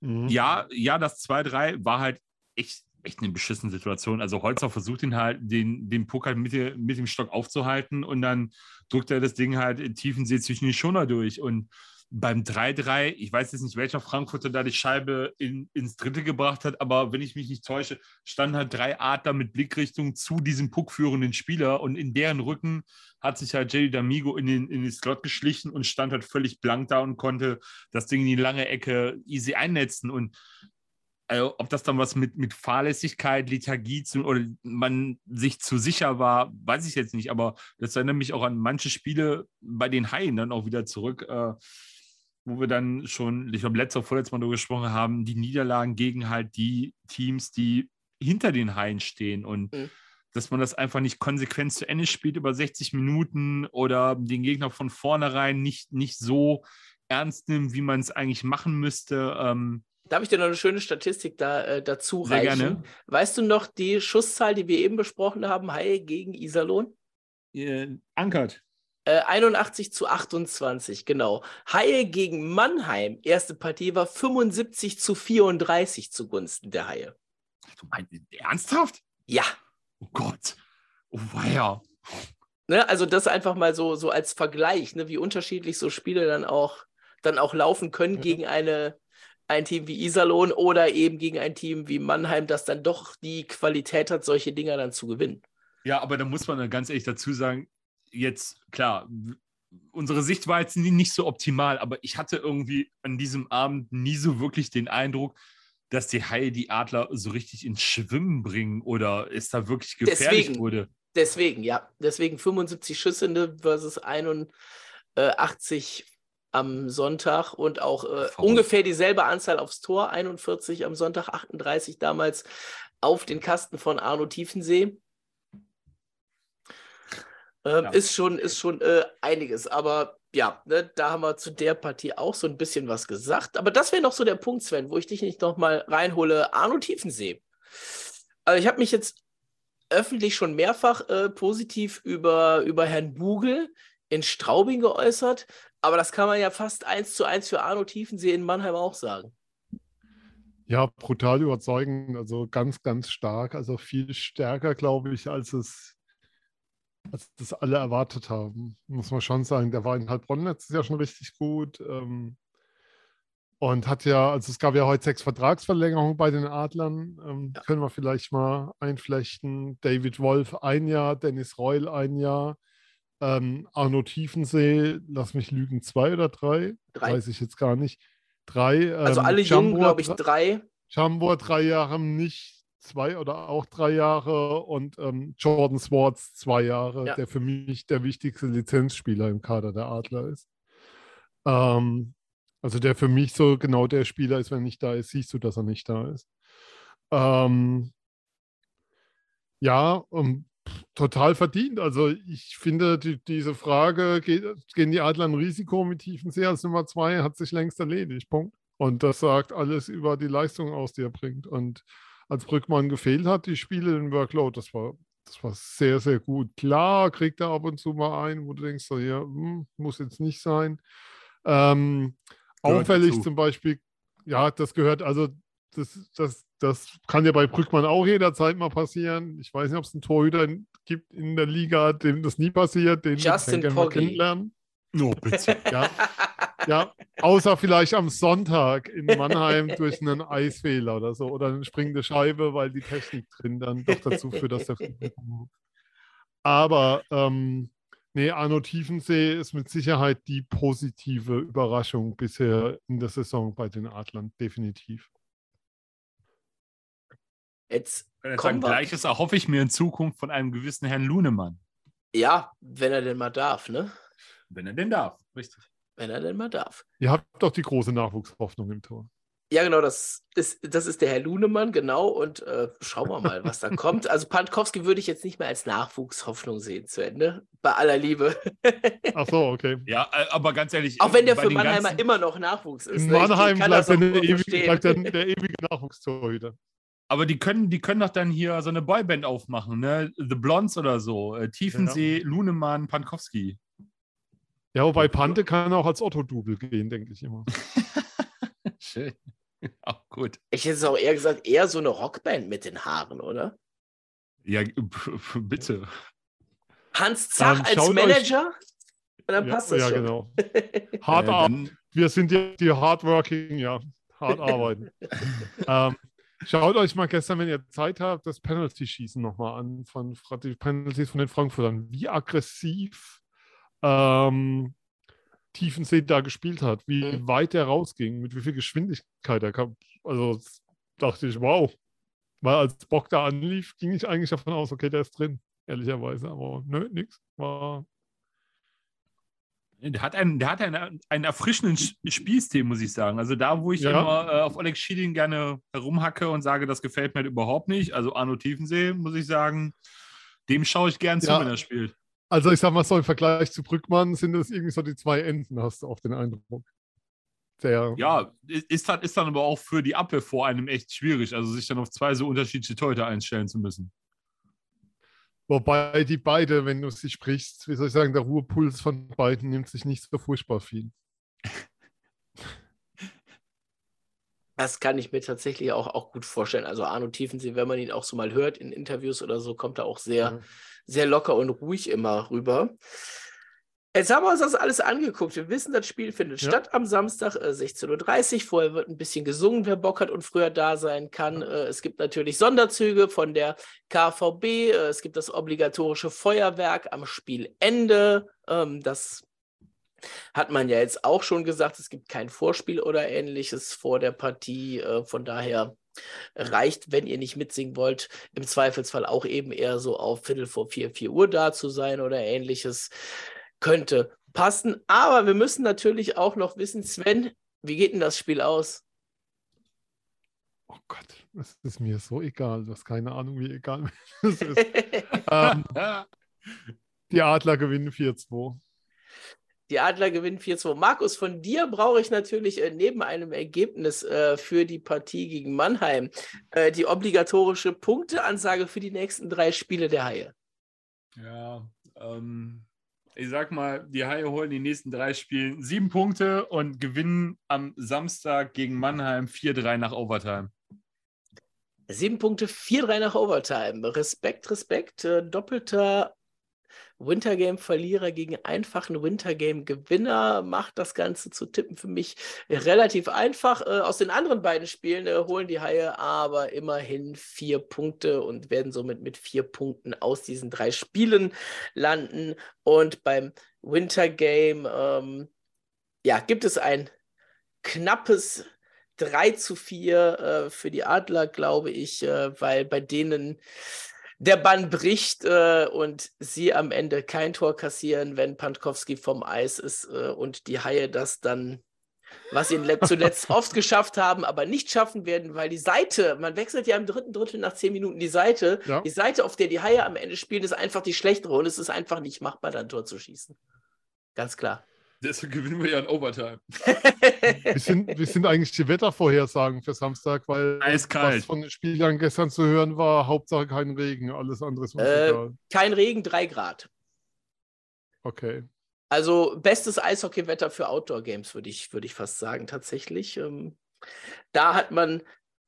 S2: Mhm. Ja, ja, das 2-3 war halt echt, echt eine beschissene Situation. Also Holzer versucht ihn halt, den, den Puck halt mit, mit dem Stock aufzuhalten und dann drückt er das Ding halt in tiefen See zwischen die Schoner durch. Und beim 3-3, ich weiß jetzt nicht, welcher Frankfurter da die Scheibe in, ins Dritte gebracht hat, aber wenn ich mich nicht täusche, standen halt drei Adler mit Blickrichtung zu diesem puckführenden Spieler und in deren Rücken hat sich halt Jerry D'Amigo in den, in den Slot geschlichen und stand halt völlig blank da und konnte das Ding in die lange Ecke easy einnetzen und also, ob das dann was mit, mit Fahrlässigkeit, Lethargie zu, oder man sich zu sicher war, weiß ich jetzt nicht, aber das erinnert mich auch an manche Spiele bei den Haien dann auch wieder zurück. Äh, wo wir dann schon, ich glaube, letzter, vorletztes Mal darüber gesprochen haben, die Niederlagen gegen halt die Teams, die hinter den Haien stehen und mhm. dass man das einfach nicht konsequent zu Ende spielt über 60 Minuten oder den Gegner von vornherein nicht, nicht so ernst nimmt, wie man es eigentlich machen müsste. Ähm,
S1: Darf ich dir noch eine schöne Statistik da, äh, dazu
S2: Sehr reichen? Gerne.
S1: Weißt du noch die Schusszahl, die wir eben besprochen haben, Haie gegen Iserlohn?
S2: Äh, ankert.
S1: Äh, 81 zu 28, genau. Haie gegen Mannheim, erste Partie war 75 zu 34 zugunsten der Haie.
S2: Du meinst ernsthaft?
S1: Ja.
S2: Oh Gott. Oh weia.
S1: Ne, also das einfach mal so, so als Vergleich, ne, wie unterschiedlich so Spiele dann auch, dann auch laufen können
S3: Mhm.
S1: gegen eine, ein Team wie Iserlohn oder eben gegen ein Team wie Mannheim, das dann doch die Qualität hat, solche Dinger dann zu gewinnen.
S2: Ja, aber da muss man dann ganz ehrlich dazu sagen, jetzt, klar, unsere Sicht war jetzt nicht so optimal, aber ich hatte irgendwie an diesem Abend nie so wirklich den Eindruck, dass die Haie die Adler so richtig ins Schwimmen bringen oder es da wirklich gefährlich
S1: Deswegen.
S2: wurde.
S1: Deswegen, ja. Deswegen 75 Schüsse versus 81 am Sonntag und auch äh, ungefähr dieselbe Anzahl aufs Tor, 41 am Sonntag, 38 damals auf den Kasten von Arno Tiefensee. Ähm,
S2: Ja.
S1: Ist schon, ist schon äh, einiges, aber ja, ne, da haben wir zu der Partie auch so ein bisschen was gesagt. Aber das wäre noch so der Punkt, Sven, wo ich dich nicht nochmal reinhole. Arno Tiefensee. Also ich habe mich jetzt öffentlich schon mehrfach äh, positiv über, über Herrn Bugel in Straubing geäußert, aber das kann man ja fast eins zu eins für Arno Tiefensee in Mannheim auch sagen.
S3: Ja, brutal überzeugend, also ganz, ganz stark, also viel stärker, glaube ich, als es, als das alle erwartet haben. Muss man schon sagen, der war in Heilbronn letztes Jahr schon richtig gut. Ähm, und hat ja, also es gab ja heute sechs Vertragsverlängerungen bei den Adlern. Ähm,
S1: Ja.
S3: Können wir vielleicht mal einflechten. David Wolf ein Jahr, Dennis Reul ein Jahr, ähm, Arno Tiefensee, lass mich lügen, zwei oder drei?
S1: Drei.
S3: Weiß ich jetzt gar nicht. Drei.
S1: Also
S3: ähm,
S1: alle jungen, glaube ich,
S3: drei-
S1: drei.
S3: Chambor drei Jahre, nicht zwei oder auch drei Jahre und ähm, Jordan Swartz zwei Jahre,
S1: Ja.
S3: der für mich der wichtigste Lizenzspieler im Kader der Adler ist. Ähm, also der für mich so genau der Spieler ist, wenn er nicht da ist, siehst du, dass er nicht da ist. Ähm, ja, ähm, pff, total verdient. Also ich finde, die, diese Frage, geht, gehen die Adler ein Risiko mit Tiefensee als Nummer zwei, hat sich längst erledigt. Punkt. Und das sagt alles über die Leistung aus, die er bringt. Und als Brückmann gefehlt hat, die Spiele, den Workload, das war, das war sehr, sehr gut. Klar, kriegt er ab und zu mal ein, wo du denkst, so, ja, hm, muss jetzt nicht sein. Ähm, auffällig
S2: dazu.
S3: zum Beispiel, ja, das gehört, also das, das, das kann ja bei Brückmann auch jederzeit mal passieren. Ich weiß nicht, ob es einen Torhüter in- gibt in der Liga, dem das nie passiert, den
S1: Justin
S3: wir kennenlernen.
S2: Oh, bitte.
S3: Ja, ja, außer vielleicht am Sonntag in Mannheim durch einen Eisfehler oder so oder eine springende Scheibe, weil die Technik drin dann doch dazu führt, dass der Aber ähm, nee, Arno Tiefensee ist mit Sicherheit die positive Überraschung bisher in der Saison bei den Adlern, definitiv.
S1: Jetzt, Kommen
S2: Gleiches erhoffe ich mir in Zukunft von einem gewissen Herrn Lunemann.
S1: ja, wenn er denn mal darf, ne?
S2: Wenn er denn darf. Richtig.
S1: Wenn er denn mal darf.
S3: Ihr habt doch die große Nachwuchshoffnung im Tor.
S1: Ja, genau, das ist, das ist der Herr Lunemann, genau. Und äh, schauen wir mal, was da kommt. Also Pankowski würde ich jetzt nicht mehr als Nachwuchshoffnung sehen zu Ende. Bei aller Liebe.
S3: Ach so, okay.
S2: Ja, äh, aber ganz ehrlich.
S1: Auch wenn der für Mannheimer
S2: ganzen-
S1: immer noch Nachwuchs ist.
S3: In
S1: ne?
S3: Mannheim
S1: kann
S3: bleibt ewige, bleibt der, der ewige Nachwuchstorhüter.
S2: Aber die können, die können doch dann hier so eine Boyband aufmachen, ne? The Blondes oder so. Äh, Tiefensee, Lunemann, Pankowski.
S3: Ja, wobei Pante kann auch als Otto-Double gehen, denke ich immer.
S2: Schön. Auch gut.
S1: Ich hätte es auch eher gesagt, eher so eine Rockband mit den Haaren, oder?
S2: Ja, bitte.
S1: Hans Zach
S3: Ähm,
S1: als
S3: schaut euch-
S1: Manager? Und dann
S3: ja,
S1: passt das
S3: ja
S1: schon.
S3: genau. Hart
S2: Äh,
S3: arbeiten.
S2: dann,
S3: Wir sind die, die hardworking, ja, hart arbeiten. ähm, schaut euch mal gestern, wenn ihr Zeit habt, das Penalty-Schießen nochmal an, von die Penalties von den Frankfurtern. Wie aggressiv ähm, Tiefensee da gespielt hat, wie
S1: Mhm.
S3: weit er rausging, mit wie viel Geschwindigkeit er kam. Also dachte ich, wow. Weil als Bock da anlief, ging ich eigentlich davon aus, okay, der ist drin, ehrlicherweise. Aber nö, nix. War
S2: der hat einen, der hat einen, einen erfrischenden Sch- Spielstil, muss ich sagen. Also da, wo ich
S3: Ja.
S2: immer äh, auf Oleg Schieding gerne herumhacke und sage, das gefällt mir halt überhaupt nicht. Also Arno Tiefensee, muss ich sagen, dem schaue ich gern zu,
S3: Ja.
S2: wenn er spielt.
S3: Also ich sag mal so, im Vergleich zu Brückmann sind das irgendwie so die zwei Enden, hast du auch den Eindruck. Der,
S2: Ja, ist dann, ist dann aber auch für die Abwehr vor einem echt schwierig, also sich dann auf zwei so unterschiedliche Torhüter einstellen zu müssen.
S3: Wobei die beide, wenn du sie sprichst, wie soll ich sagen, der Ruhepuls von beiden nimmt sich nicht so furchtbar viel.
S1: Das kann ich mir tatsächlich auch, auch gut vorstellen. Also Arno Tiefensee, wenn man ihn auch so mal hört in Interviews oder so, kommt er auch sehr, mhm. sehr locker und ruhig immer rüber. Jetzt haben wir uns das alles angeguckt. Wir wissen, das Spiel findet ja. statt am Samstag äh, 16.30 Uhr. Vorher wird ein bisschen gesungen, wer Bock hat und früher da sein kann. Äh, es gibt natürlich Sonderzüge von der KVB. Äh, es gibt das obligatorische Feuerwerk am Spielende. Ähm, das hat man ja jetzt auch schon gesagt, es gibt kein Vorspiel oder ähnliches vor der Partie. Äh, von daher reicht, wenn ihr nicht mitsingen wollt, im Zweifelsfall auch eben eher so auf Viertel vor vier, vier Uhr da zu sein oder ähnliches. Könnte passen. Aber wir müssen natürlich auch noch wissen, Sven, wie geht denn das Spiel aus?
S3: Oh Gott, es ist mir so egal. Du hast keine Ahnung, wie egal es ist. ähm, die Adler gewinnen 4-2.
S1: Die Adler gewinnen 4-2. Markus, von dir brauche ich natürlich äh, neben einem Ergebnis äh, für die Partie gegen Mannheim äh, die obligatorische Punkteansage für die nächsten drei Spiele der Haie.
S2: Ja, ähm, ich sag mal, die Haie holen die nächsten drei Spiele sieben Punkte und gewinnen am Samstag gegen Mannheim 4-3 nach Overtime.
S1: Sieben Punkte, 4-3 nach Overtime. Respekt, Respekt. Äh, doppelter Wintergame-Verlierer gegen einfachen Wintergame-Gewinner macht das Ganze zu tippen für mich relativ einfach. Äh, aus den anderen beiden Spielen äh, holen die Haie aber immerhin vier Punkte und werden somit mit vier Punkten aus diesen drei Spielen landen. Und beim Wintergame ähm, ja, gibt es ein knappes 3 zu 4 äh, für die Adler, glaube ich, äh, weil bei denen der Bann bricht äh, und sie am Ende kein Tor kassieren, wenn Pankowski vom Eis ist äh, und die Haie das dann, was sie zuletzt oft geschafft haben, aber nicht schaffen werden, weil die Seite, man wechselt ja im dritten Drittel nach zehn Minuten die Seite, ja. die Seite, auf der die Haie am Ende spielen, ist einfach die schlechtere und es ist einfach nicht machbar, dann Tor zu schießen. Ganz klar.
S2: Deswegen gewinnen wir ja in Overtime.
S3: wie, sind, wie sind eigentlich die Wettervorhersagen für Samstag? Weil
S2: Eiskalt. was
S3: von den Spielern gestern zu hören war, Hauptsache kein Regen, alles andere ist äh,
S1: Kein Regen, drei Grad.
S3: Okay.
S1: Also bestes Eishockeywetter für Outdoor-Games, würde ich, würd ich fast sagen, tatsächlich. Ähm, da hat man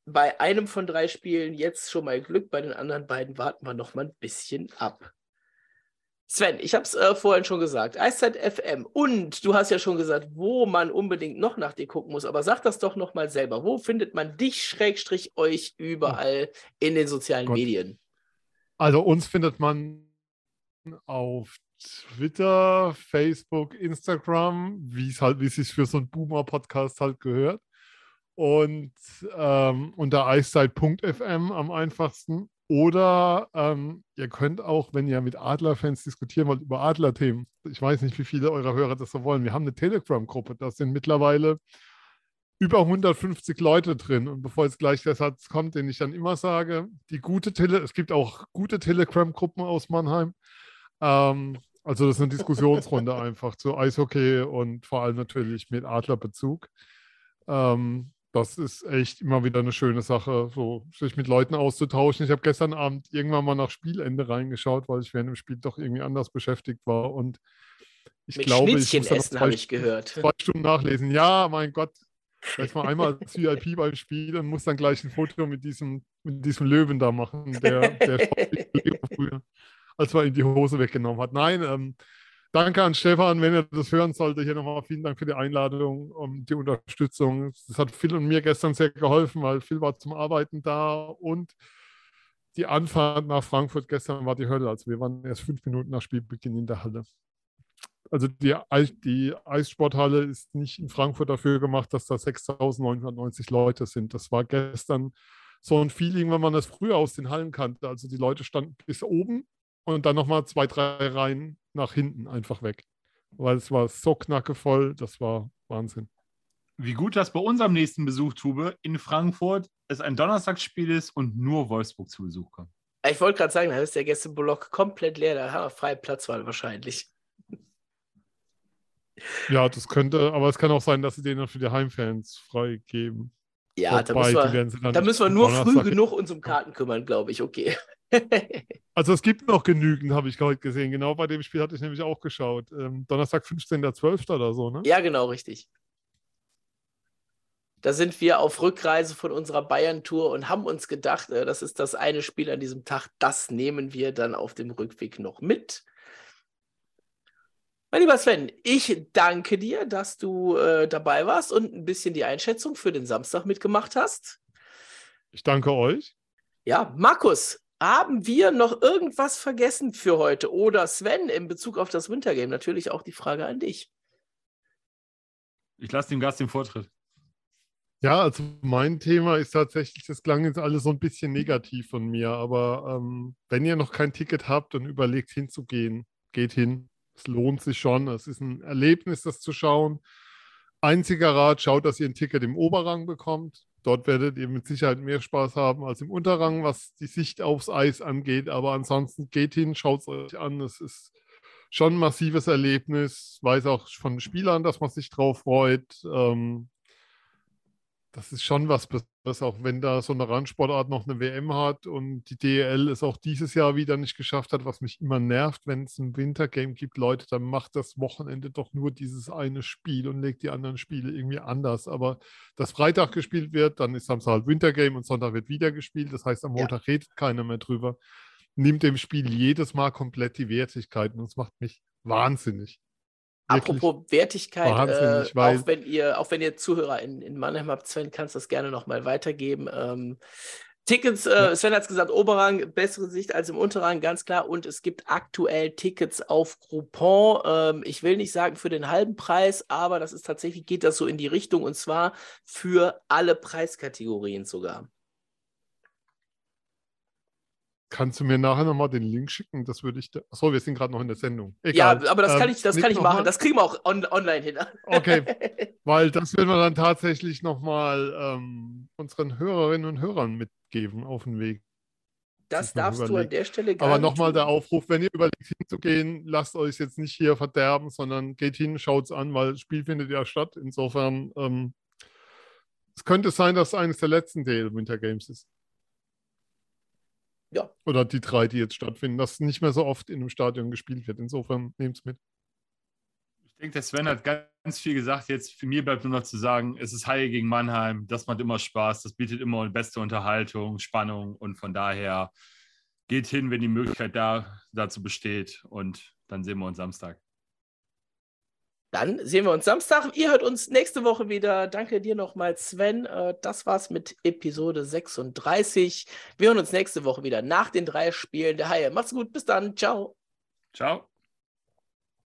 S1: bei einem von drei Spielen jetzt schon mal Glück, bei den anderen beiden warten wir noch mal ein bisschen ab. Sven, ich habe es äh, vorhin schon gesagt, Eiszeit FM und du hast ja schon gesagt, wo man unbedingt noch nach dir gucken muss, aber sag das doch noch mal selber. Wo findet man dich, Schrägstrich, euch überall in den sozialen Gott. Medien?
S3: Also uns findet man auf Twitter, Facebook, Instagram, wie es halt, wie es sich für so einen Boomer-Podcast halt gehört. Und ähm, unter eiszeit.fm am einfachsten. Oder ähm, ihr könnt auch, wenn ihr mit Adler-Fans diskutieren wollt, über Adler-Themen. Ich weiß nicht, wie viele eurer Hörer das so wollen. Wir haben eine Telegram-Gruppe. Da sind mittlerweile über 150 Leute drin. Und bevor jetzt gleich der Satz kommt, den ich dann immer sage, die gute Tele es gibt auch gute Telegram-Gruppen aus Mannheim. Ähm, also das ist eine Diskussionsrunde einfach zu Eishockey und vor allem natürlich mit Adlerbezug. Ähm, das ist echt immer wieder eine schöne Sache, so sich mit Leuten auszutauschen. Ich habe gestern Abend irgendwann mal nach Spielende reingeschaut, weil ich während dem Spiel doch irgendwie anders beschäftigt war. Und ich mit glaube, ich muss
S1: essen, habe ich gehört.
S3: Zwei Stunden nachlesen. Ja, mein Gott, vielleicht mal einmal als VIP beim Spiel und muss dann gleich ein Foto mit diesem, mit diesem Löwen da machen, der, der früher, als man ihm die Hose weggenommen hat. Nein, ähm, Danke an Stefan, wenn er das hören sollte. Hier nochmal vielen Dank für die Einladung und die Unterstützung. Das hat Phil und mir gestern sehr geholfen, weil Phil war zum Arbeiten da und die Anfahrt nach Frankfurt gestern war die Hölle. Also wir waren erst fünf Minuten nach Spielbeginn in der Halle. Also die, die Eissporthalle ist nicht in Frankfurt dafür gemacht, dass da 6.990 Leute sind. Das war gestern so ein Feeling, wenn man das früher aus den Hallen kannte. Also die Leute standen bis oben und dann nochmal zwei, drei Reihen nach hinten einfach weg. Weil es war so knackevoll, das war Wahnsinn.
S2: Wie gut, dass bei unserem nächsten Besuch, Tube, in Frankfurt es ein Donnerstagsspiel ist und nur Wolfsburg zu Besuch kommt.
S1: Ich wollte gerade sagen, da ist der Gästeblock komplett leer, da haben wir freie Platzwahl wahrscheinlich.
S3: Ja, das könnte, aber es kann auch sein, dass sie den dann für die Heimfans freigeben.
S1: Ja, da müssen, wir, da müssen wir nur früh genug uns um Karten kümmern, glaube ich. Okay.
S3: also es gibt noch genügend, habe ich heute gesehen. Genau bei dem Spiel hatte ich nämlich auch geschaut. Ähm, Donnerstag, 15.12. oder so, ne?
S1: Ja, genau, richtig. Da sind wir auf Rückreise von unserer Bayern-Tour und haben uns gedacht, äh, das ist das eine Spiel an diesem Tag, das nehmen wir dann auf dem Rückweg noch mit. Mein lieber Sven, ich danke dir, dass du äh, dabei warst und ein bisschen die Einschätzung für den Samstag mitgemacht hast.
S3: Ich danke euch.
S1: Ja, Markus, haben wir noch irgendwas vergessen für heute? Oder Sven in Bezug auf das Wintergame? Natürlich auch die Frage an dich.
S2: Ich lasse dem Gast den Vortritt.
S3: Ja, also mein Thema ist tatsächlich, das klang jetzt alles so ein bisschen negativ von mir, aber ähm, wenn ihr noch kein Ticket habt und überlegt hinzugehen, geht hin. Es lohnt sich schon. Es ist ein Erlebnis, das zu schauen. Einziger Rat, schaut, dass ihr ein Ticket im Oberrang bekommt. Dort werdet ihr mit Sicherheit mehr Spaß haben als im Unterrang, was die Sicht aufs Eis angeht. Aber ansonsten geht hin, schaut es euch an. Es ist schon ein massives Erlebnis. Weiß auch von Spielern, dass man sich drauf freut. Ähm, das ist schon was Besonderes, auch wenn da so eine Randsportart noch eine WM hat und die DEL es auch dieses Jahr wieder nicht geschafft hat, was mich immer nervt, wenn es ein Wintergame gibt, Leute, dann macht das Wochenende doch nur dieses eine Spiel und legt die anderen Spiele irgendwie anders. Aber dass Freitag gespielt wird, dann ist Samstag halt Wintergame und Sonntag wird wieder gespielt. Das heißt, am Montag ja. redet keiner mehr drüber. Nimmt dem Spiel jedes Mal komplett die Wertigkeit und das macht mich wahnsinnig.
S1: Apropos Wertigkeit, äh, auch, wenn ihr, auch wenn ihr Zuhörer in, in Mannheim habt, Sven, kannst du das gerne nochmal weitergeben. Ähm, Tickets, äh, Sven hat es gesagt, Oberrang, bessere Sicht als im Unterrang, ganz klar. Und es gibt aktuell Tickets auf Groupon. Ähm, ich will nicht sagen für den halben Preis, aber das ist tatsächlich, geht das so in die Richtung und zwar für alle Preiskategorien sogar.
S3: Kannst du mir nachher nochmal den Link schicken? Das würde ich. Achso, wir sind gerade noch in der Sendung. Egal.
S1: Ja, aber das kann ähm, ich, das kann ich machen. Mal? Das kriegen wir auch on, online hin.
S3: Okay. Weil das werden wir dann tatsächlich nochmal ähm, unseren Hörerinnen und Hörern mitgeben auf den Weg.
S1: Das darfst überlegt. du an der Stelle
S3: gar Aber nochmal der Aufruf, wenn ihr überlegt hinzugehen, lasst euch jetzt nicht hier verderben, sondern geht hin, schaut es an, weil das Spiel findet ja statt. Insofern, ähm, es könnte sein, dass es eines der letzten DL Winter Games ist. Ja. Oder die drei, die jetzt stattfinden, dass nicht mehr so oft in einem Stadion gespielt wird. Insofern nehmt es mit.
S2: Ich denke, der Sven hat ganz viel gesagt. Jetzt für mich bleibt nur noch zu sagen, es ist Haie gegen Mannheim. Das macht immer Spaß. Das bietet immer eine beste Unterhaltung, Spannung. Und von daher geht hin, wenn die Möglichkeit da, dazu besteht. Und dann sehen wir uns Samstag.
S1: Dann sehen wir uns Samstag. Ihr hört uns nächste Woche wieder. Danke dir nochmal, Sven. Äh, das war's mit Episode 36. Wir hören uns nächste Woche wieder nach den drei Spielen der Haie. Macht's gut. Bis dann. Ciao.
S2: Ciao.